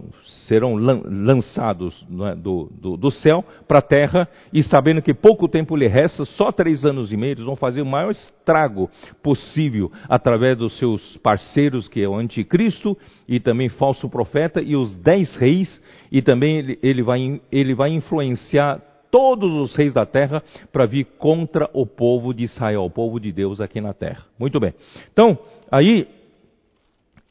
serão lançados é, do, do, do, céu para a terra, e sabendo que pouco tempo lhe resta, só três anos e meio, eles vão fazer o maior estrago possível através dos seus parceiros, que é o anticristo e também falso profeta, e os dez reis, e também ele, ele, vai, ele vai influenciar todos os reis da terra para vir contra o povo de Israel, o povo de Deus aqui na terra. Muito bem. Então, aí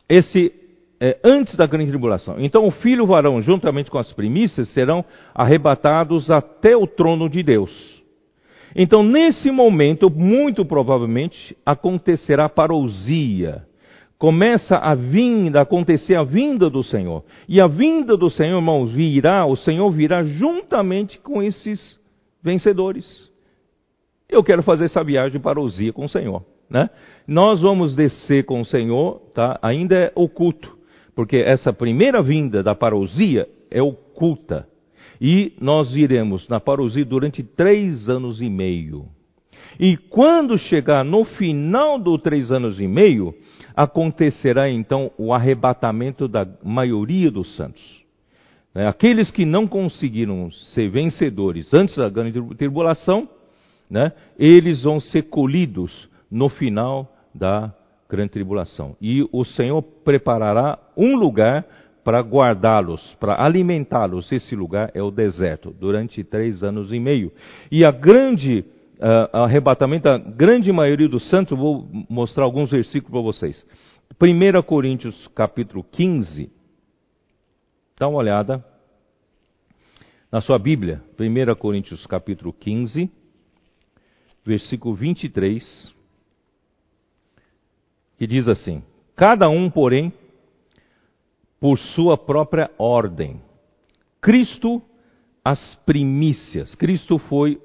esse é, antes da grande tribulação. Então o filho varão, juntamente com as primícias, serão arrebatados até o trono de Deus. Então, nesse momento, muito provavelmente, acontecerá parousia. Começa a vinda, acontecer a vinda do Senhor. E a vinda do Senhor, irmãos, virá, o Senhor virá juntamente com esses vencedores. Eu quero fazer essa viagem para parousia com o Senhor. Né? Nós vamos descer com o Senhor, tá? ainda é oculto, porque essa primeira vinda da parousia é oculta. E nós iremos na parousia durante três anos e meio. E quando chegar no final dos três anos e meio, acontecerá então o arrebatamento da maioria dos santos. Né? Aqueles que não conseguiram ser vencedores antes da grande tribulação, né? eles vão ser colhidos no final da grande tribulação. E o Senhor preparará um lugar para guardá-los, para alimentá-los, esse lugar é o deserto, durante três anos e meio. E a grande uh, arrebatamento, a grande maioria dos santos, vou mostrar alguns versículos para vocês. 1 Coríntios capítulo 15, dá uma olhada na sua Bíblia, 1 Coríntios capítulo 15, versículo 23, que diz assim: Cada um, porém, por sua própria ordem. Cristo, as primícias. Cristo foi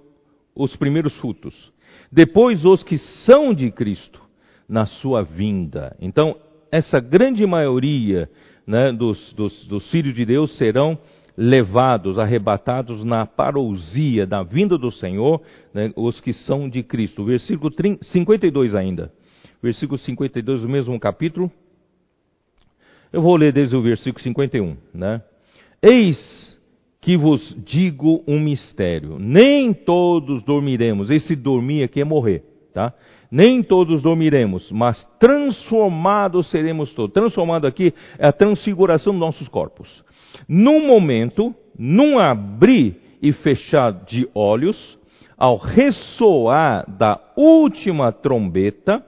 os primeiros frutos. Depois, os que são de Cristo, na sua vinda. Então, essa grande maioria né, dos, dos, dos filhos de Deus serão levados, arrebatados na parousia da vinda do Senhor, né, os que são de Cristo. Versículo 30, 52 ainda. Versículo 52 do mesmo capítulo. Eu vou ler desde o versículo 51, né? Eis que vos digo um mistério. Nem todos dormiremos. Esse dormir aqui é morrer, tá? Nem todos dormiremos, mas transformados seremos todos. Transformado aqui é a transfiguração dos nossos corpos. Num momento, num abrir e fechar de olhos, ao ressoar da última trombeta,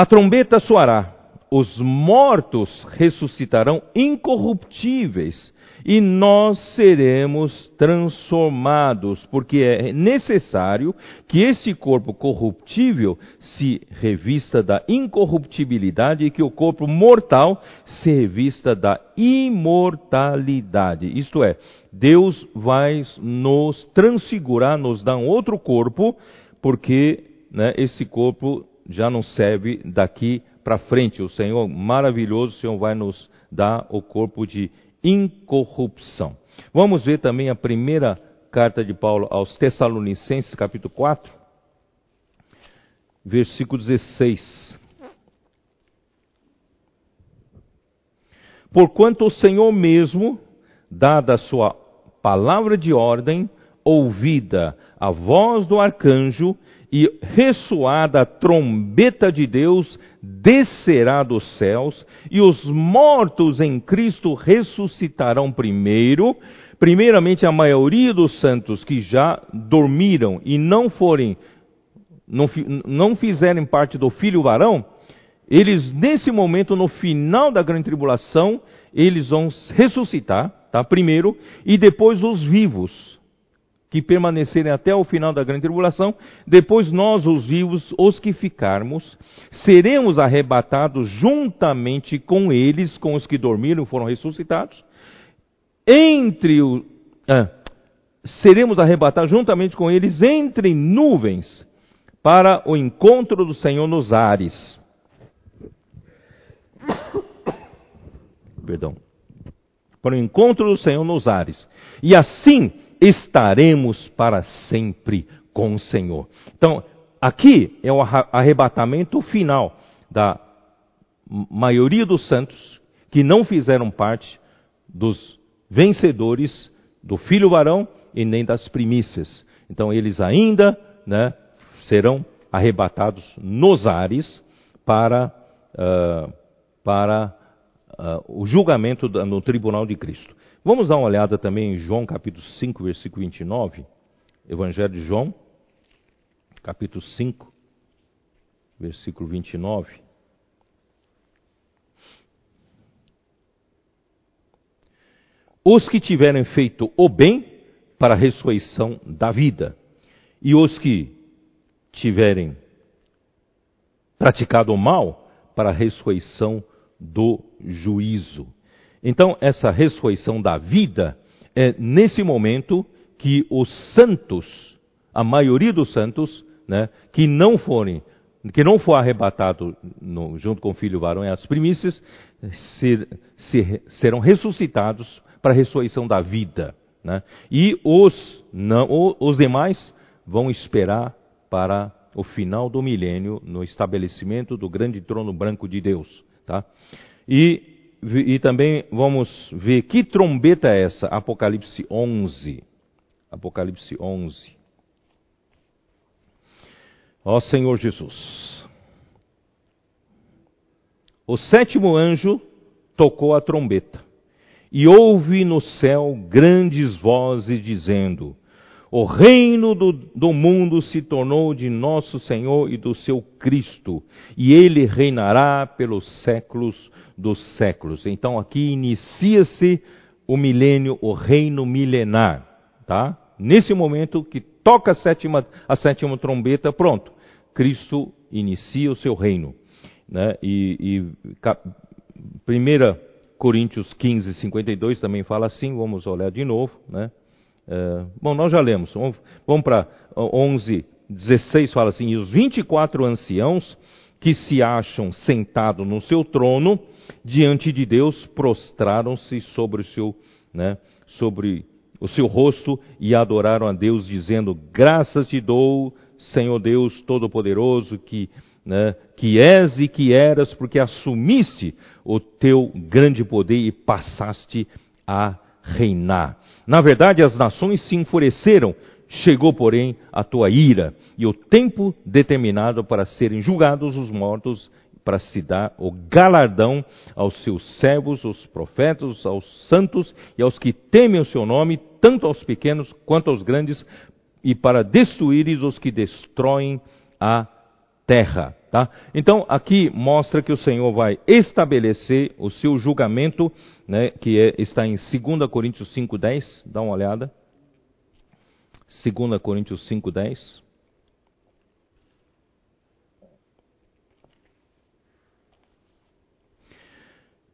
A trombeta soará, os mortos ressuscitarão incorruptíveis e nós seremos transformados, porque é necessário que esse corpo corruptível se revista da incorruptibilidade e que o corpo mortal se revista da imortalidade. Isto é, Deus vai nos transfigurar, nos dar um outro corpo, porque né, esse corpo já não serve daqui para frente. O Senhor maravilhoso, o Senhor vai nos dar o corpo de incorrupção. Vamos ver também a primeira carta de Paulo aos Tessalonicenses, capítulo 4, versículo 16. Porquanto o Senhor mesmo, dada a sua palavra de ordem, ouvida a voz do arcanjo e ressoada a trombeta de Deus, descerá dos céus, e os mortos em Cristo ressuscitarão primeiro. Primeiramente, a maioria dos santos que já dormiram e não forem, não, não fizerem parte do filho varão, eles nesse momento, no final da grande tribulação, eles vão ressuscitar, tá? Primeiro, e depois os vivos que permanecerem até o final da grande tribulação, depois nós, os vivos, os que ficarmos, seremos arrebatados juntamente com eles, com os que dormiram foram ressuscitados, entre o. Ah, seremos arrebatados juntamente com eles entre nuvens, para o encontro do Senhor nos ares. Perdão. Para o encontro do Senhor nos ares. E assim estaremos para sempre com o Senhor. Então, aqui é o arrebatamento final da maioria dos santos que não fizeram parte dos vencedores do filho varão e nem das primícias. Então, eles ainda né, serão arrebatados nos ares para, uh, para uh, o julgamento no tribunal de Cristo. Vamos dar uma olhada também em João capítulo 5, versículo 29. Evangelho de João, capítulo 5, versículo 29. Os que tiverem feito o bem para a ressurreição da vida, e os que tiverem praticado o mal para a ressurreição do juízo. Então, essa ressurreição da vida é nesse momento que os santos, a maioria dos santos, né, que não forem, que não for arrebatado no, junto com o filho varão e as primícias, ser, ser, serão ressuscitados para a ressurreição da vida. Né? E os, não, os demais vão esperar para o final do milênio no estabelecimento do grande trono branco de Deus. Tá? E e também vamos ver que trombeta é essa, Apocalipse 11. Apocalipse 11. Ó Senhor Jesus, o sétimo anjo tocou a trombeta. E houve no céu grandes vozes dizendo: O reino do, do, mundo se tornou de nosso Senhor e do seu Cristo, e ele reinará pelos séculos dos séculos. Então aqui inicia-se o milênio, o reino milenar, tá? Nesse momento que toca a sétima, a sétima trombeta, pronto, Cristo inicia o seu reino. Né? E, e 1 Coríntios 15, 52 também fala assim, vamos olhar de novo. Né? É, bom, nós já lemos, vamos, vamos para 11, 16 fala assim, e os 24 anciãos que se acham sentados no seu trono, diante de Deus, prostraram-se sobre o seu, né, sobre o seu rosto e adoraram a Deus, dizendo: Graças te dou, Senhor Deus Todo-Poderoso, que, né, que és e que eras, porque assumiste o teu grande poder e passaste a reinar. Na verdade, as nações se enfureceram, chegou, porém, a tua ira, e o tempo determinado para serem julgados os mortos para se dar o galardão aos seus servos, os profetas, aos santos e aos que temem o seu nome, tanto aos pequenos quanto aos grandes, e para destruíres os que destroem a terra. Tá? Então, aqui mostra que o Senhor vai estabelecer o seu julgamento, né, que é, está em 2 Coríntios 5,10. Dá uma olhada. 2 Coríntios 5,10.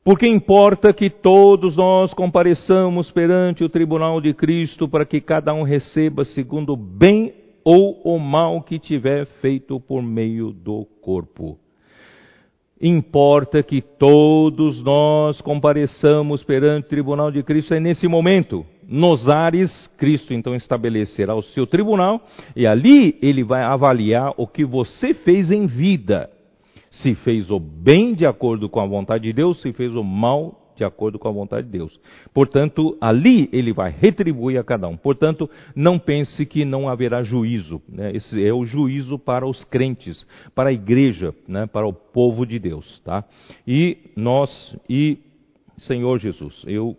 Porque importa que todos nós compareçamos perante o tribunal de Cristo para que cada um receba segundo bem ou o mal que tiver feito por meio do corpo. Importa que todos nós compareçamos perante o tribunal de Cristo é nesse momento. Nos ares, Cristo então estabelecerá o seu tribunal e ali ele vai avaliar o que você fez em vida se fez o bem de acordo com a vontade de Deus, se fez o mal de acordo com a vontade de Deus. Portanto, ali ele vai retribuir a cada um. Portanto, não pense que não haverá juízo. Né? Esse é o juízo para os crentes, para a igreja, né? para o povo de Deus. Tá? E nós, e Senhor Jesus, eu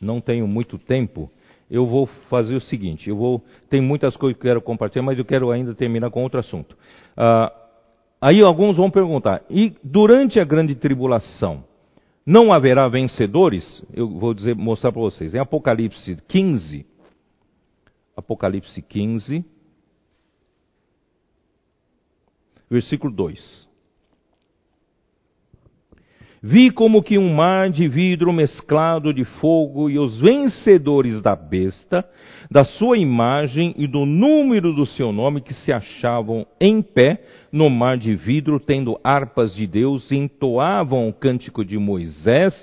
não tenho muito tempo. Eu vou fazer o seguinte, eu vou, tem muitas coisas que eu quero compartilhar, mas eu quero ainda terminar com outro assunto. Uh, Aí alguns vão perguntar: e durante a grande tribulação não haverá vencedores? Eu vou dizer, mostrar para vocês. Em Apocalipse 15, Apocalipse 15, versículo 2. Vi como que um mar de vidro mesclado de fogo e os vencedores da besta, da sua imagem e do número do seu nome que se achavam em pé no mar de vidro, tendo harpas de Deus, entoavam o cântico de Moisés,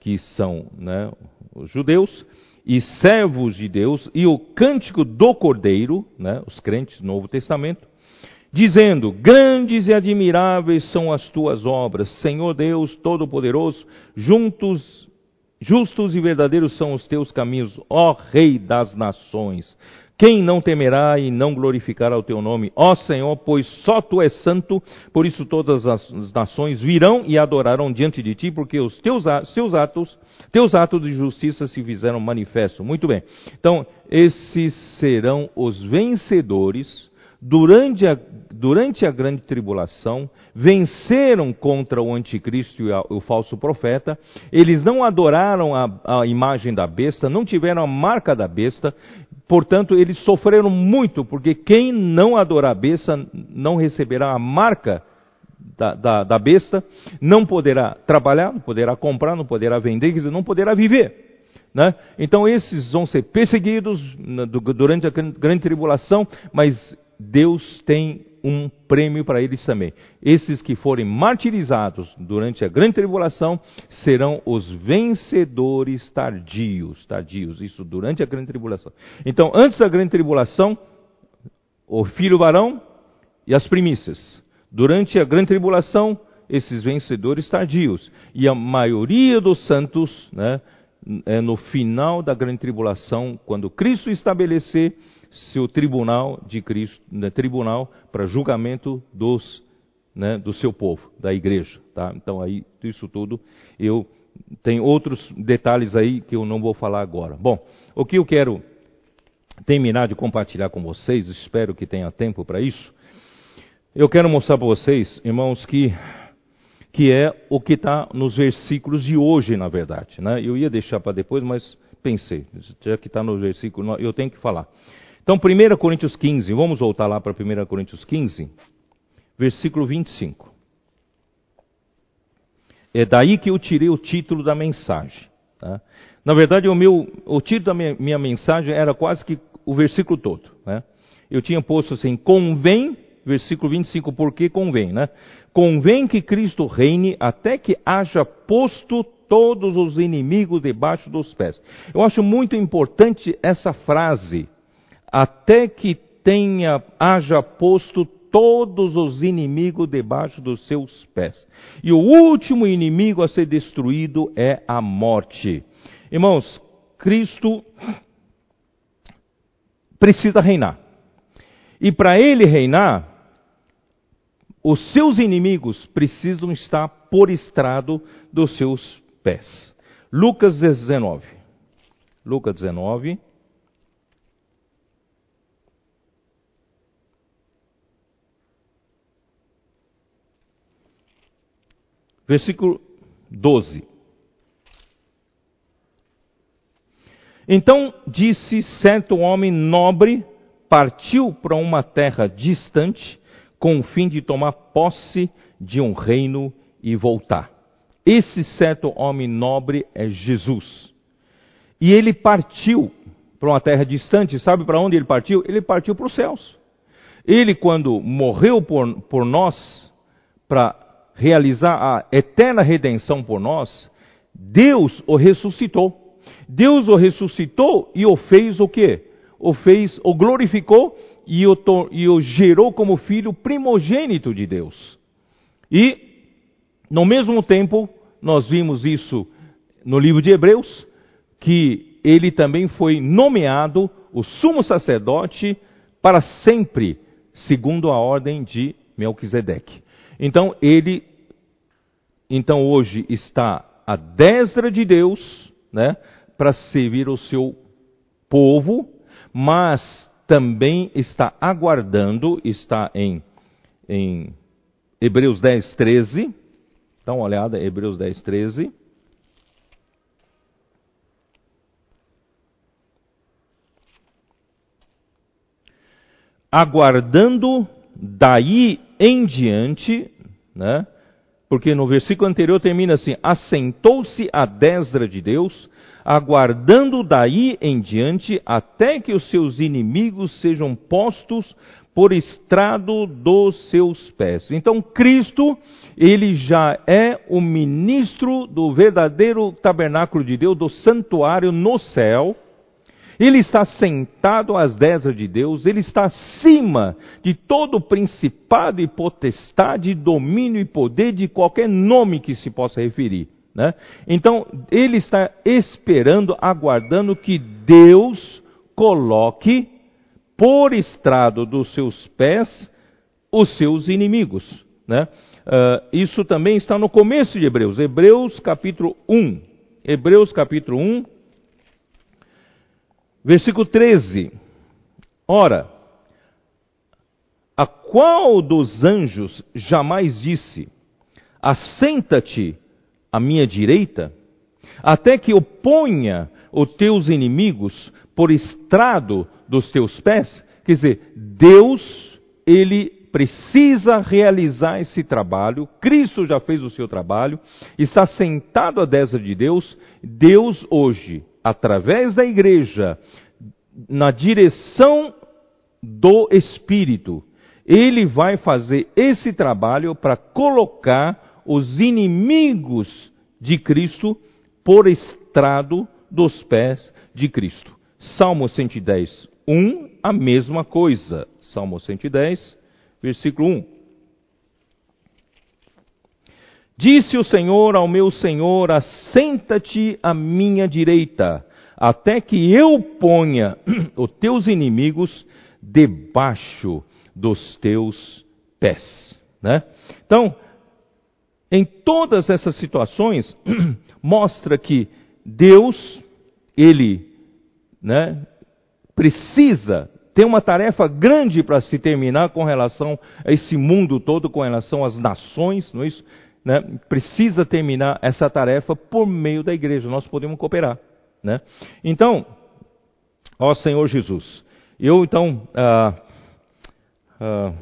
que são né, os judeus, e servos de Deus, e o cântico do Cordeiro, né, os crentes do Novo Testamento, dizendo: Grandes e admiráveis são as tuas obras, Senhor Deus Todo-Poderoso, juntos Justos e verdadeiros são os teus caminhos, ó Rei das nações. Quem não temerá e não glorificará o teu nome? Ó Senhor, pois só tu és santo, por isso todas as nações virão e adorarão diante de ti, porque os teus seus atos, teus atos de justiça se fizeram manifestos. Muito bem. Então, esses serão os vencedores durante a, durante a grande tribulação, venceram contra o anticristo e a, o falso profeta, eles não adoraram a, a imagem da besta, não tiveram a marca da besta, portanto, eles sofreram muito, porque quem não adorar a besta não receberá a marca da, da, da, besta, não poderá trabalhar, não poderá comprar, não poderá vender, quer dizer, não poderá viver. Né? Então esses vão ser perseguidos durante a grande tribulação, mas Deus tem um prêmio para eles também. Esses que forem martirizados durante a grande tribulação serão os vencedores tardios, tardios, isso durante a grande tribulação. Então, antes da grande tribulação, o filho varão e as primícias. Durante a grande tribulação, esses vencedores tardios. E a maioria dos santos, né, é no final da grande tribulação, quando Cristo estabelecer seu tribunal de Cristo, né, tribunal para julgamento dos né, do seu povo, da igreja. Tá? Então, aí, isso tudo, eu tenho outros detalhes aí que eu não vou falar agora. Bom, o que eu quero terminar de compartilhar com vocês, espero que tenha tempo para isso. Eu quero mostrar para vocês, irmãos, que, que é o que está nos versículos de hoje, na verdade. Né? Eu ia deixar para depois, mas pensei, já que está no versículo, eu tenho que falar. Então, 1 Coríntios 15, vamos voltar lá para 1 Coríntios 15, versículo 25. É daí que eu tirei o título da mensagem. Tá? Na verdade, o, meu, o título da minha, minha, mensagem era quase que o versículo todo. Né? Eu tinha posto assim: convém, versículo 25, porque convém, né? Convém que Cristo reine até que haja posto todos os inimigos debaixo dos pés. Eu acho muito importante essa frase, até que tenha, haja posto todos os inimigos debaixo dos seus pés. E o último inimigo a ser destruído é a morte. Irmãos, Cristo precisa reinar. E para ele reinar, os seus inimigos precisam estar por estrado dos seus pés. Lucas 19. Lucas 19. Versículo 12. Então disse certo homem nobre, partiu para uma terra distante, com o fim de tomar posse de um reino e voltar. Esse certo homem nobre é Jesus. E ele partiu para uma terra distante, sabe para onde ele partiu? Ele partiu para os céus. Ele, quando morreu por, por nós, para realizar a eterna redenção por nós, Deus o ressuscitou. Deus o ressuscitou e o fez o quê? O fez, o glorificou e o, e o gerou como filho primogênito de Deus. E, no mesmo tempo, nós vimos isso no livro de Hebreus, que ele também foi nomeado o sumo sacerdote para sempre, segundo a ordem de Melquisedeque. Então ele, então hoje está à destra de Deus, né, para servir o seu povo, mas também está aguardando, está em, em Hebreus 10, 13. Dá uma olhada, Hebreus 10, 13. Aguardando daí em diante, né? Porque no versículo anterior termina assim: assentou-se à destra de Deus, aguardando daí em diante até que os seus inimigos sejam postos por estrado dos seus pés. Então Cristo, ele já é o ministro do verdadeiro tabernáculo de Deus, do santuário no céu ele está sentado às desras de Deus, ele está acima de todo principado e potestade, domínio e poder de qualquer nome que se possa referir. Né? Então, ele está esperando, aguardando que Deus coloque por estrado dos seus pés os seus inimigos. Né? Uh, isso também está no começo de Hebreus, Hebreus capítulo 1. Hebreus capítulo 1, Versículo 13. Ora, a qual dos anjos jamais disse: Assenta-te à minha direita, até que eu ponha os teus inimigos por estrado dos teus pés? Quer dizer, Deus, ele precisa realizar esse trabalho. Cristo já fez o seu trabalho, está sentado à destra de Deus. Deus hoje através da igreja, na direção do Espírito, ele vai fazer esse trabalho para colocar os inimigos de Cristo por estrado dos pés de Cristo. Salmo 110, 1, a mesma coisa. Salmo 110, versículo 1. Disse o Senhor ao meu Senhor: Assenta-te à minha direita, até que eu ponha os teus inimigos debaixo dos teus pés. Né? Então, em todas essas situações, mostra que Deus, Ele né, precisa ter uma tarefa grande para se terminar com relação a esse mundo todo, com relação às nações, não é isso? Né? Precisa terminar essa tarefa por meio da igreja, nós podemos cooperar. Né? Então, ó Senhor Jesus, eu então. Ah, ah,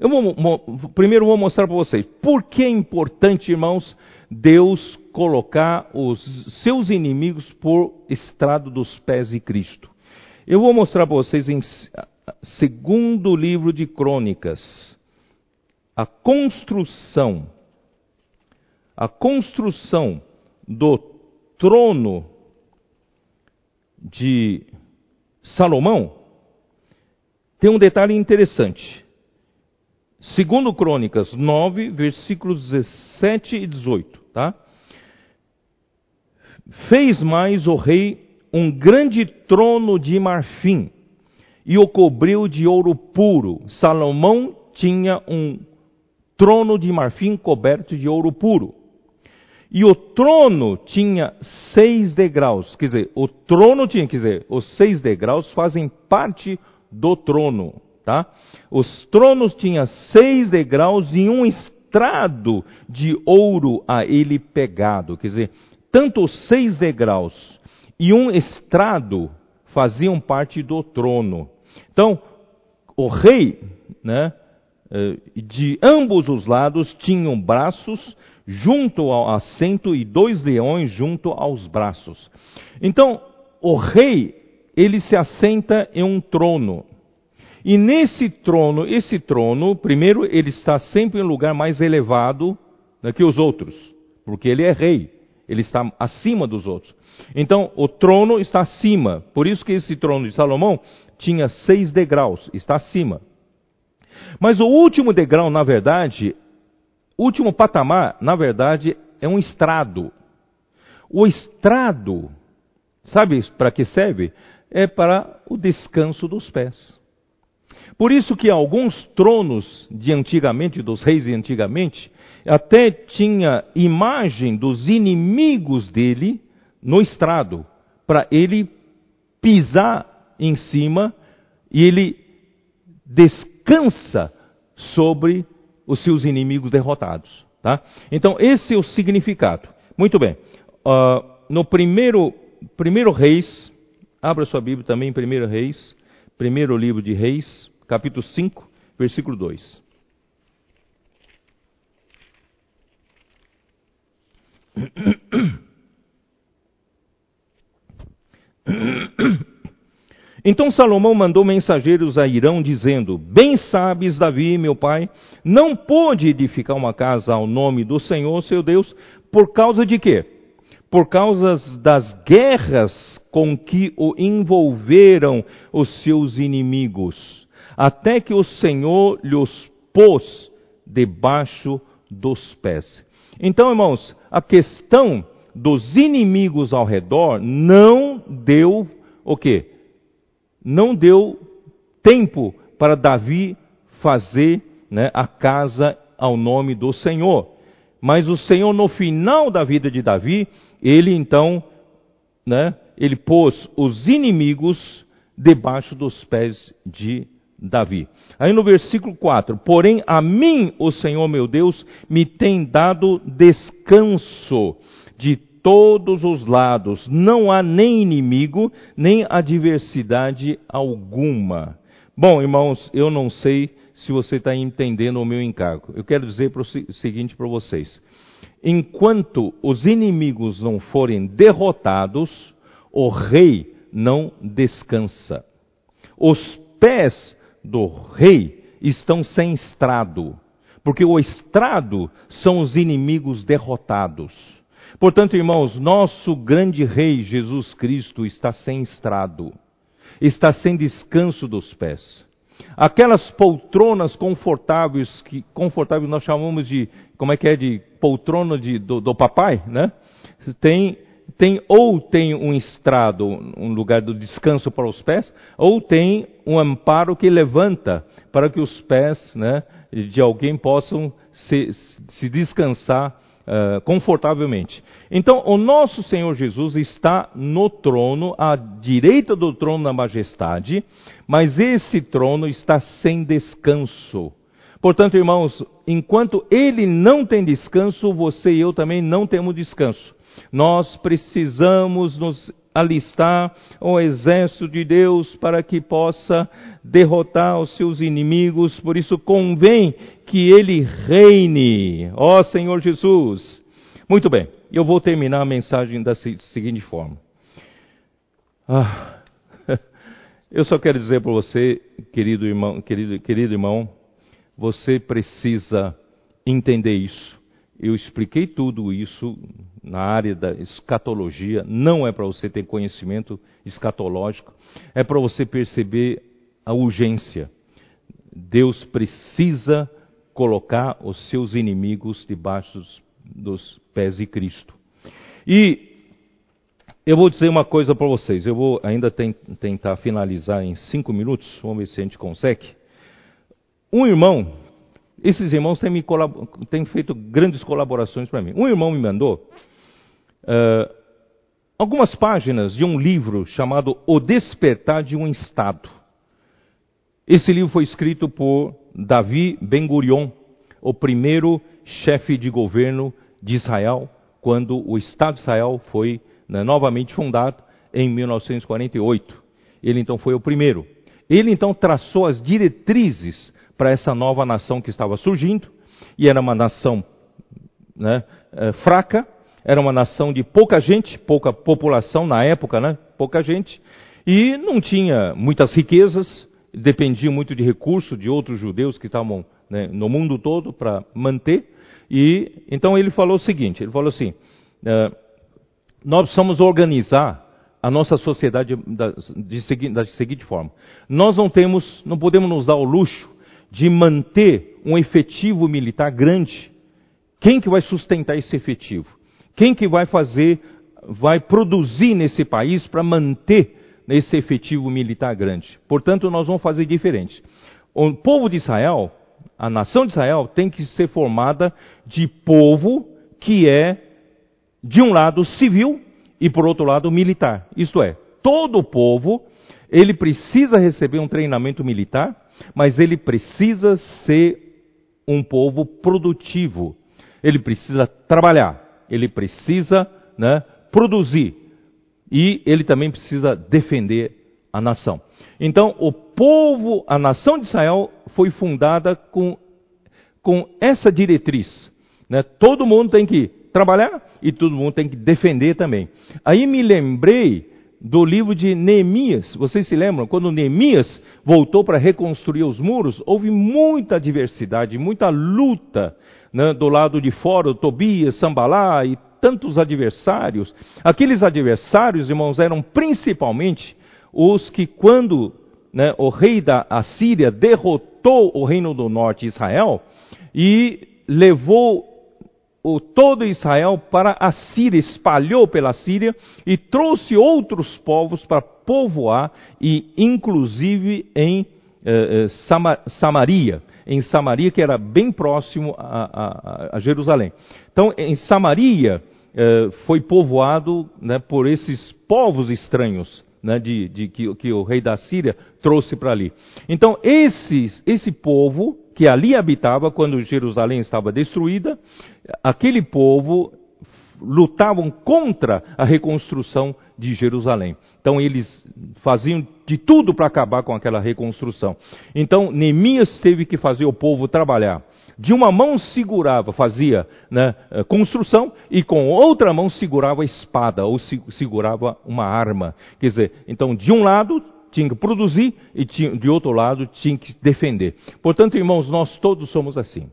eu vou, primeiro vou mostrar para vocês por que é importante, irmãos, Deus colocar os seus inimigos por estrado dos pés de Cristo. Eu vou mostrar para vocês em segundo livro de Crônicas a construção, a construção do trono de Salomão tem um detalhe interessante. Segundo Crônicas 9, versículos 17 e 18, tá? Fez mais o rei um grande trono de marfim e o cobriu de ouro puro. Salomão tinha um trono de marfim coberto de ouro puro. E o trono tinha seis degraus. Quer dizer, o trono tinha, quer dizer, os seis degraus fazem parte do trono, tá? Os tronos tinham seis degraus e um estrado de ouro a ele pegado. Quer dizer, tanto os seis degraus e um estrado faziam parte do trono. Então, o rei, né, de ambos os lados tinham braços junto ao assento e dois leões junto aos braços. Então, o rei, ele se assenta em um trono. E nesse trono, esse trono, primeiro, ele está sempre em um lugar mais elevado do que os outros, porque ele é rei, ele está acima dos outros. Então, o trono está acima. Por isso que esse trono de Salomão tinha seis degraus, está acima. Mas o último degrau, na verdade, o último patamar, na verdade, é um estrado. O estrado, sabe para que serve? É para o descanso dos pés. Por isso que alguns tronos de antigamente, dos reis de antigamente, até tinha imagem dos inimigos dele no estrado, para ele pisar em cima e ele descansa sobre os seus inimigos derrotados. Tá? Então, esse é o significado. Muito bem. Uh, no primeiro, primeiro Reis, abra sua Bíblia também, primeiro Reis, primeiro livro de Reis, capítulo 5, versículo 2. Então Salomão mandou mensageiros a Irão, dizendo: Bem sabes, Davi, meu pai, não pôde edificar uma casa ao nome do Senhor, seu Deus, por causa de quê? Por causa das guerras com que o envolveram os seus inimigos, até que o Senhor lhes pôs debaixo dos pés. Então, irmãos, a questão dos inimigos ao redor não deu o quê? Não deu tempo para Davi fazer né, a casa ao nome do Senhor. Mas o Senhor, no final da vida de Davi, ele então, né, ele pôs os inimigos debaixo dos pés de Davi. Aí no versículo 4: Porém, a mim, o Senhor meu Deus, me tem dado descanso de todos os lados, não há nem inimigo, nem adversidade alguma. Bom, irmãos, eu não sei se você está entendendo o meu encargo. Eu quero dizer o seguinte para vocês: enquanto os inimigos não forem derrotados, o rei não descansa. Os pés do rei estão sem estrado, porque o estrado são os inimigos derrotados. Portanto, irmãos, nosso grande rei Jesus Cristo está sem estrado, está sem descanso dos pés. Aquelas poltronas confortáveis que confortáveis nós chamamos de como é que é de poltrona de, do, do papai, né? Tem tem ou tem um estrado, um lugar do descanso para os pés, ou tem um amparo que levanta para que os pés, né, de alguém possam se, se descansar uh, confortavelmente. Então, o nosso Senhor Jesus está no trono, à direita do trono da majestade, mas esse trono está sem descanso. Portanto, irmãos, enquanto ele não tem descanso, você e eu também não temos descanso. Nós precisamos nos alistar o exército de Deus para que possa derrotar os seus inimigos, por isso convém que ele reine. Ó Senhor Jesus. Muito bem, eu vou terminar a mensagem da seguinte forma. Ah, eu só quero dizer para você, querido irmão, querido, querido irmão, você precisa entender isso. Eu expliquei tudo isso na área da escatologia. Não é para você ter conhecimento escatológico, é para você perceber a urgência. Deus precisa colocar os seus inimigos debaixo dos, pés de Cristo. E eu vou dizer uma coisa para vocês. Eu vou ainda tentar finalizar em cinco minutos. Vamos ver se a gente consegue. Um irmão, esses irmãos têm, me têm feito grandes colaborações para mim. Um irmão me mandou uh, algumas páginas de um livro chamado O Despertar de um Estado. Esse livro foi escrito por Davi Ben-Gurion, o primeiro chefe de governo de Israel, quando o Estado de Israel foi né, novamente fundado em 1948. Ele então foi o primeiro. Ele então traçou as diretrizes para essa nova nação que estava surgindo, e era uma nação né, é, fraca, era uma nação de pouca gente, pouca população na época, né, pouca gente, e não tinha muitas riquezas, dependia muito de recursos de outros judeus que estavam né, no mundo todo para manter. E então ele falou o seguinte: ele falou assim, é, nós precisamos organizar a nossa sociedade da, de, da seguinte forma: nós não temos, não podemos nos dar o luxo de manter um efetivo militar grande, quem que vai sustentar esse efetivo? Quem que vai fazer, vai produzir nesse país para manter esse efetivo militar grande? Portanto, nós vamos fazer diferente. O povo de Israel, a nação de Israel, tem que ser formada de povo que é, de um lado, civil e, por outro lado, militar. Isto é, todo o povo, ele precisa receber um treinamento militar mas ele precisa ser um povo produtivo. Ele precisa trabalhar, ele precisa né, produzir e ele também precisa defender a nação. Então, o povo, a nação de Israel foi fundada com, com essa diretriz. Né? Todo mundo tem que trabalhar e todo mundo tem que defender também. Aí me lembrei do livro de Neemias. Vocês se lembram? Quando Neemias voltou para reconstruir os muros, houve muita adversidade, muita luta né, do lado de fora, Tobias, Sambalá e tantos adversários. Aqueles adversários, irmãos, eram principalmente os que, quando né, o rei da Assíria derrotou o reino do norte, Israel, e levou o, todo Israel para a Síria, espalhou pela Síria e trouxe outros povos para povoar e inclusive em eh, eh Samaria, em Samaria que era bem próximo a, a, a Jerusalém. Então em Samaria eh, foi povoado né, por esses povos estranhos. Né, de, de que, que, o rei da Síria trouxe para ali. Então, esses, esse povo que ali habitava quando Jerusalém estava destruída, aquele povo lutavam contra a reconstrução de Jerusalém. Então eles faziam de tudo para acabar com aquela reconstrução. Então Neemias teve que fazer o povo trabalhar. De uma mão segurava, fazia né, construção, e com outra mão segurava a espada, ou segurava uma arma. Quer dizer, então de um lado tinha que produzir e tinha, de outro lado tinha que defender. Portanto, irmãos, nós todos somos assim.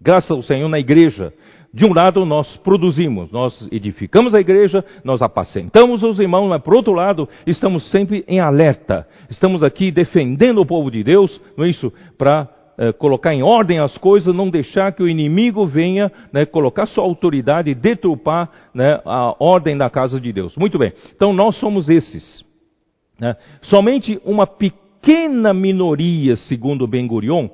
Graças ao Senhor na igreja, de um lado nós produzimos, nós edificamos a igreja, nós apacentamos os irmãos, mas por outro lado estamos sempre em alerta. Estamos aqui defendendo o povo de Deus, não é isso? Para eh, colocar em ordem as coisas, não deixar que o inimigo venha né, colocar sua autoridade e deturpar né, a ordem da casa de Deus. Muito bem, então nós somos esses. Né? Somente uma pequena minoria, segundo Ben Gurion,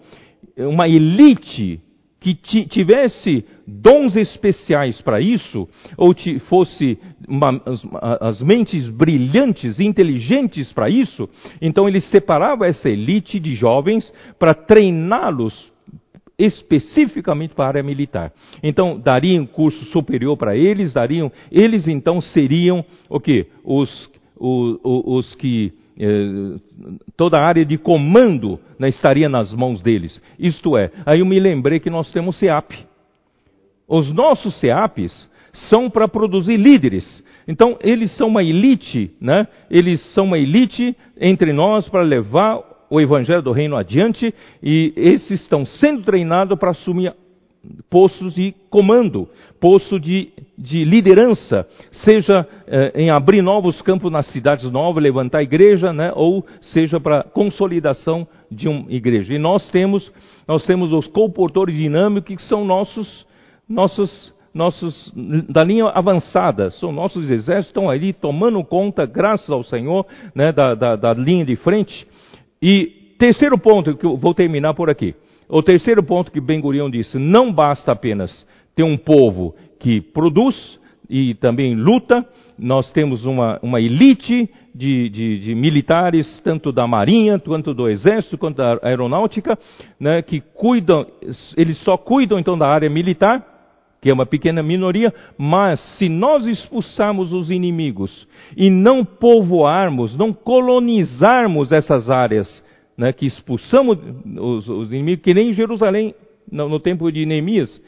uma elite que tivesse dons especiais para isso, ou fosse uma, as, as, mentes brilhantes, inteligentes para isso, então ele separava essa elite de jovens para treiná-los especificamente para a área militar. Então, dariam curso superior para eles, dariam, eles então seriam o que? Os, os, os que eh, toda a área de comando né, estaria nas mãos deles. Isto é, aí eu me lembrei que nós temos SEAP. Os nossos SEAPs são para produzir líderes. Então, eles são uma elite, né? Eles são uma elite entre nós para levar o evangelho do reino adiante e esses estão sendo treinados para assumir postos de comando, posto de, de liderança, seja eh, em abrir novos campos nas cidades novas, levantar igreja, né, ou seja para consolidação de uma igreja. E nós temos, nós temos os comportores dinâmicos que são nossos, nossos, nossos da linha avançada, são nossos exércitos estão ali tomando conta, graças ao Senhor, né, da, da, da linha de frente. E terceiro ponto que eu vou terminar por aqui. O terceiro ponto que Ben Gurion disse: não basta apenas ter um povo que produz e também luta, nós temos uma, uma elite de, de, de, militares, tanto da marinha, quanto do exército, quanto da aeronáutica, né, que cuidam, eles só cuidam então da área militar, que é uma pequena minoria, mas se nós expulsarmos os inimigos e não povoarmos, não colonizarmos essas áreas né, que expulsamos os, os, inimigos, que nem em Jerusalém, no, no tempo de Neemias,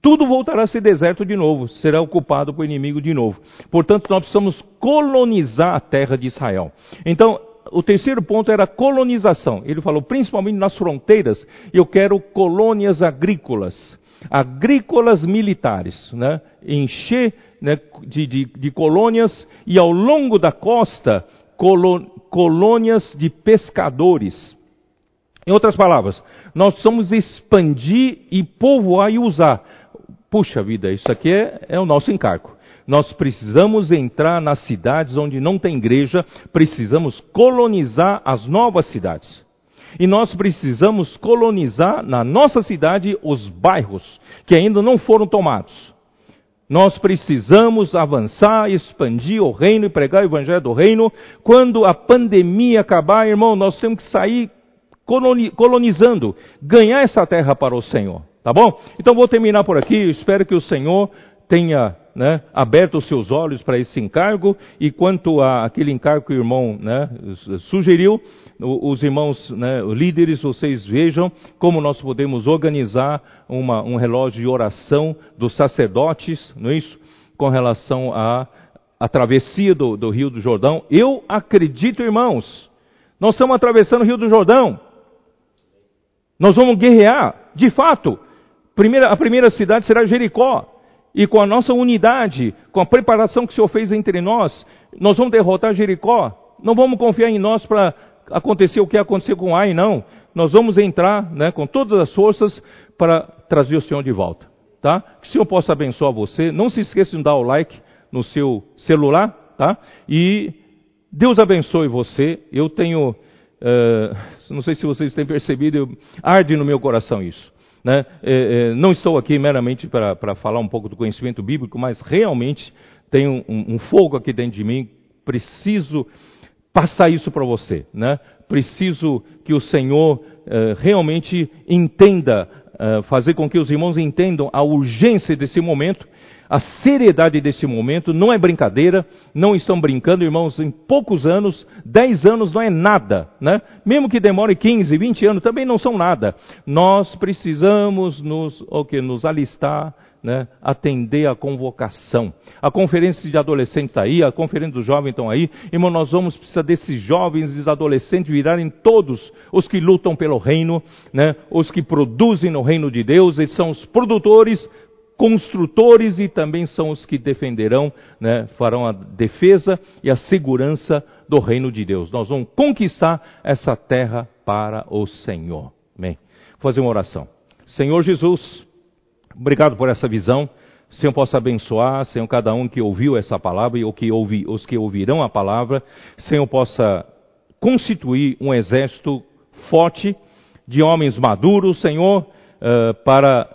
tudo voltará a ser deserto de novo, será ocupado por inimigo de novo. Portanto, nós precisamos colonizar a terra de Israel. Então, o terceiro ponto era colonização. Ele falou principalmente nas fronteiras, eu quero colônias agrícolas, agrícolas militares, né? encher né, de, de, de colônias e ao longo da costa colônias de pescadores. Em outras palavras, nós precisamos expandir e povoar e usar. Puxa vida, isso aqui é, é o nosso encargo. Nós precisamos entrar nas cidades onde não tem igreja, precisamos colonizar as novas cidades. E nós precisamos colonizar na nossa cidade os bairros que ainda não foram tomados. Nós precisamos avançar, expandir o reino e pregar o evangelho do reino. Quando a pandemia acabar, irmão, nós temos que sair colonizando, ganhar essa terra para o Senhor. Tá bom? Então vou terminar por aqui. espero que o Senhor tenha né, aberto os seus olhos para esse encargo. E quanto a aquele encargo que o irmão né, sugeriu, os irmãos né, líderes, vocês vejam como nós podemos organizar uma, um relógio de oração dos sacerdotes, não é isso? Com relação à, à travessia do, do Rio do Jordão. Eu acredito, irmãos, nós estamos atravessando o Rio do Jordão. Nós vamos guerrear, de fato. Primeira, a primeira cidade será Jericó. E com a nossa unidade, com a preparação que o Senhor fez entre nós, nós vamos derrotar Jericó. Não vamos confiar em nós para acontecer o que aconteceu com Ai, não. Nós vamos entrar né, com todas as forças para trazer o Senhor de volta. Tá? Que o Senhor possa abençoar você. Não se esqueça de dar o like no seu celular. Tá? E Deus abençoe você. Eu tenho, uh, não sei se vocês têm percebido, arde no meu coração isso. Né? É, é, não estou aqui meramente para falar um pouco do conhecimento bíblico, mas realmente tenho um, um fogo aqui dentro de mim. Preciso passar isso para você. Né? Preciso que o Senhor uh, realmente entenda, uh, fazer com que os irmãos entendam a urgência desse momento, a seriedade desse momento. Não é brincadeira, não estão brincando, irmãos, em poucos anos, 10 anos não é nada. Né? Mesmo que demore 15, 20 anos, também não são nada. Nós precisamos nos, okay, nos alistar né, atender a convocação. A conferência de adolescentes está aí, a conferência dos jovens estão aí. Irmão, nós vamos precisar desses jovens e adolescentes virarem todos os que lutam pelo reino, né, os que produzem no reino de Deus, eles são os produtores, construtores e também são os que defenderão, né, farão a defesa e a segurança do reino de Deus. Nós vamos conquistar essa terra para o Senhor. Amém. Vou fazer uma oração. Senhor Jesus, Obrigado por essa visão. Senhor possa abençoar, Senhor, cada um que ouviu essa palavra e ou que ouvi, os que ouvirão a palavra. Senhor possa constituir um exército forte de homens maduros, Senhor, uh, para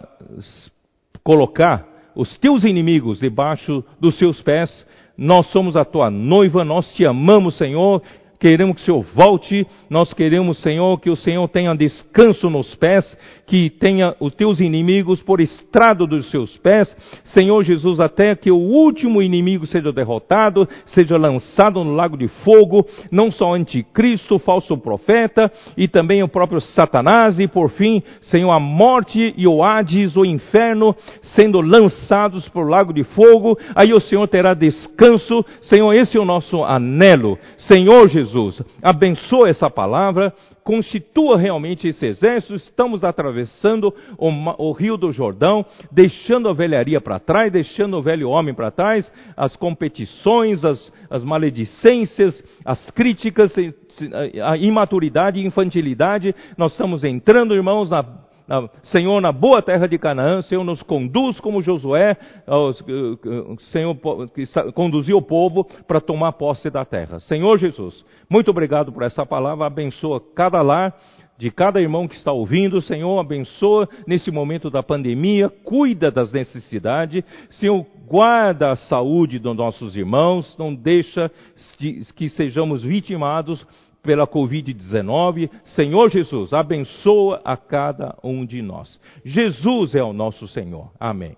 colocar os teus inimigos debaixo dos seus pés. Nós somos a tua noiva, nós te amamos, Senhor, queremos que o Senhor volte, nós queremos, Senhor, que o Senhor tenha descanso nos pés, que tenha os teus inimigos por estrado dos seus pés, Senhor Jesus, até que o último inimigo seja derrotado, seja lançado no lago de fogo, não só anticristo, falso profeta, e também o próprio Satanás, e por fim, Senhor, a morte e o Hades, o inferno, sendo lançados para o lago de fogo, aí o Senhor terá descanso, Senhor, esse é o nosso anelo, Senhor Jesus. Abençoa essa palavra, constitua realmente esse exército. Estamos atravessando o, o Rio do Jordão, deixando a velharia para trás, deixando o velho homem para trás, as competições, as, as maledicências, as críticas, a imaturidade infantilidade. Nós estamos entrando, irmãos, na na, Senhor, na boa terra de Canaã, Senhor nos conduz como Josué, Senhor que conduziu o povo para tomar posse da terra. Senhor Jesus, muito obrigado por essa palavra, abençoa cada lar, de cada irmão que está ouvindo, Senhor, abençoa nesse momento da pandemia, cuida das necessidades, Senhor, guarda a saúde dos nossos irmãos, não deixa que sejamos vitimados pela Covid-19. Senhor Jesus, abençoa a cada um de nós. Jesus é o nosso Senhor. Amém.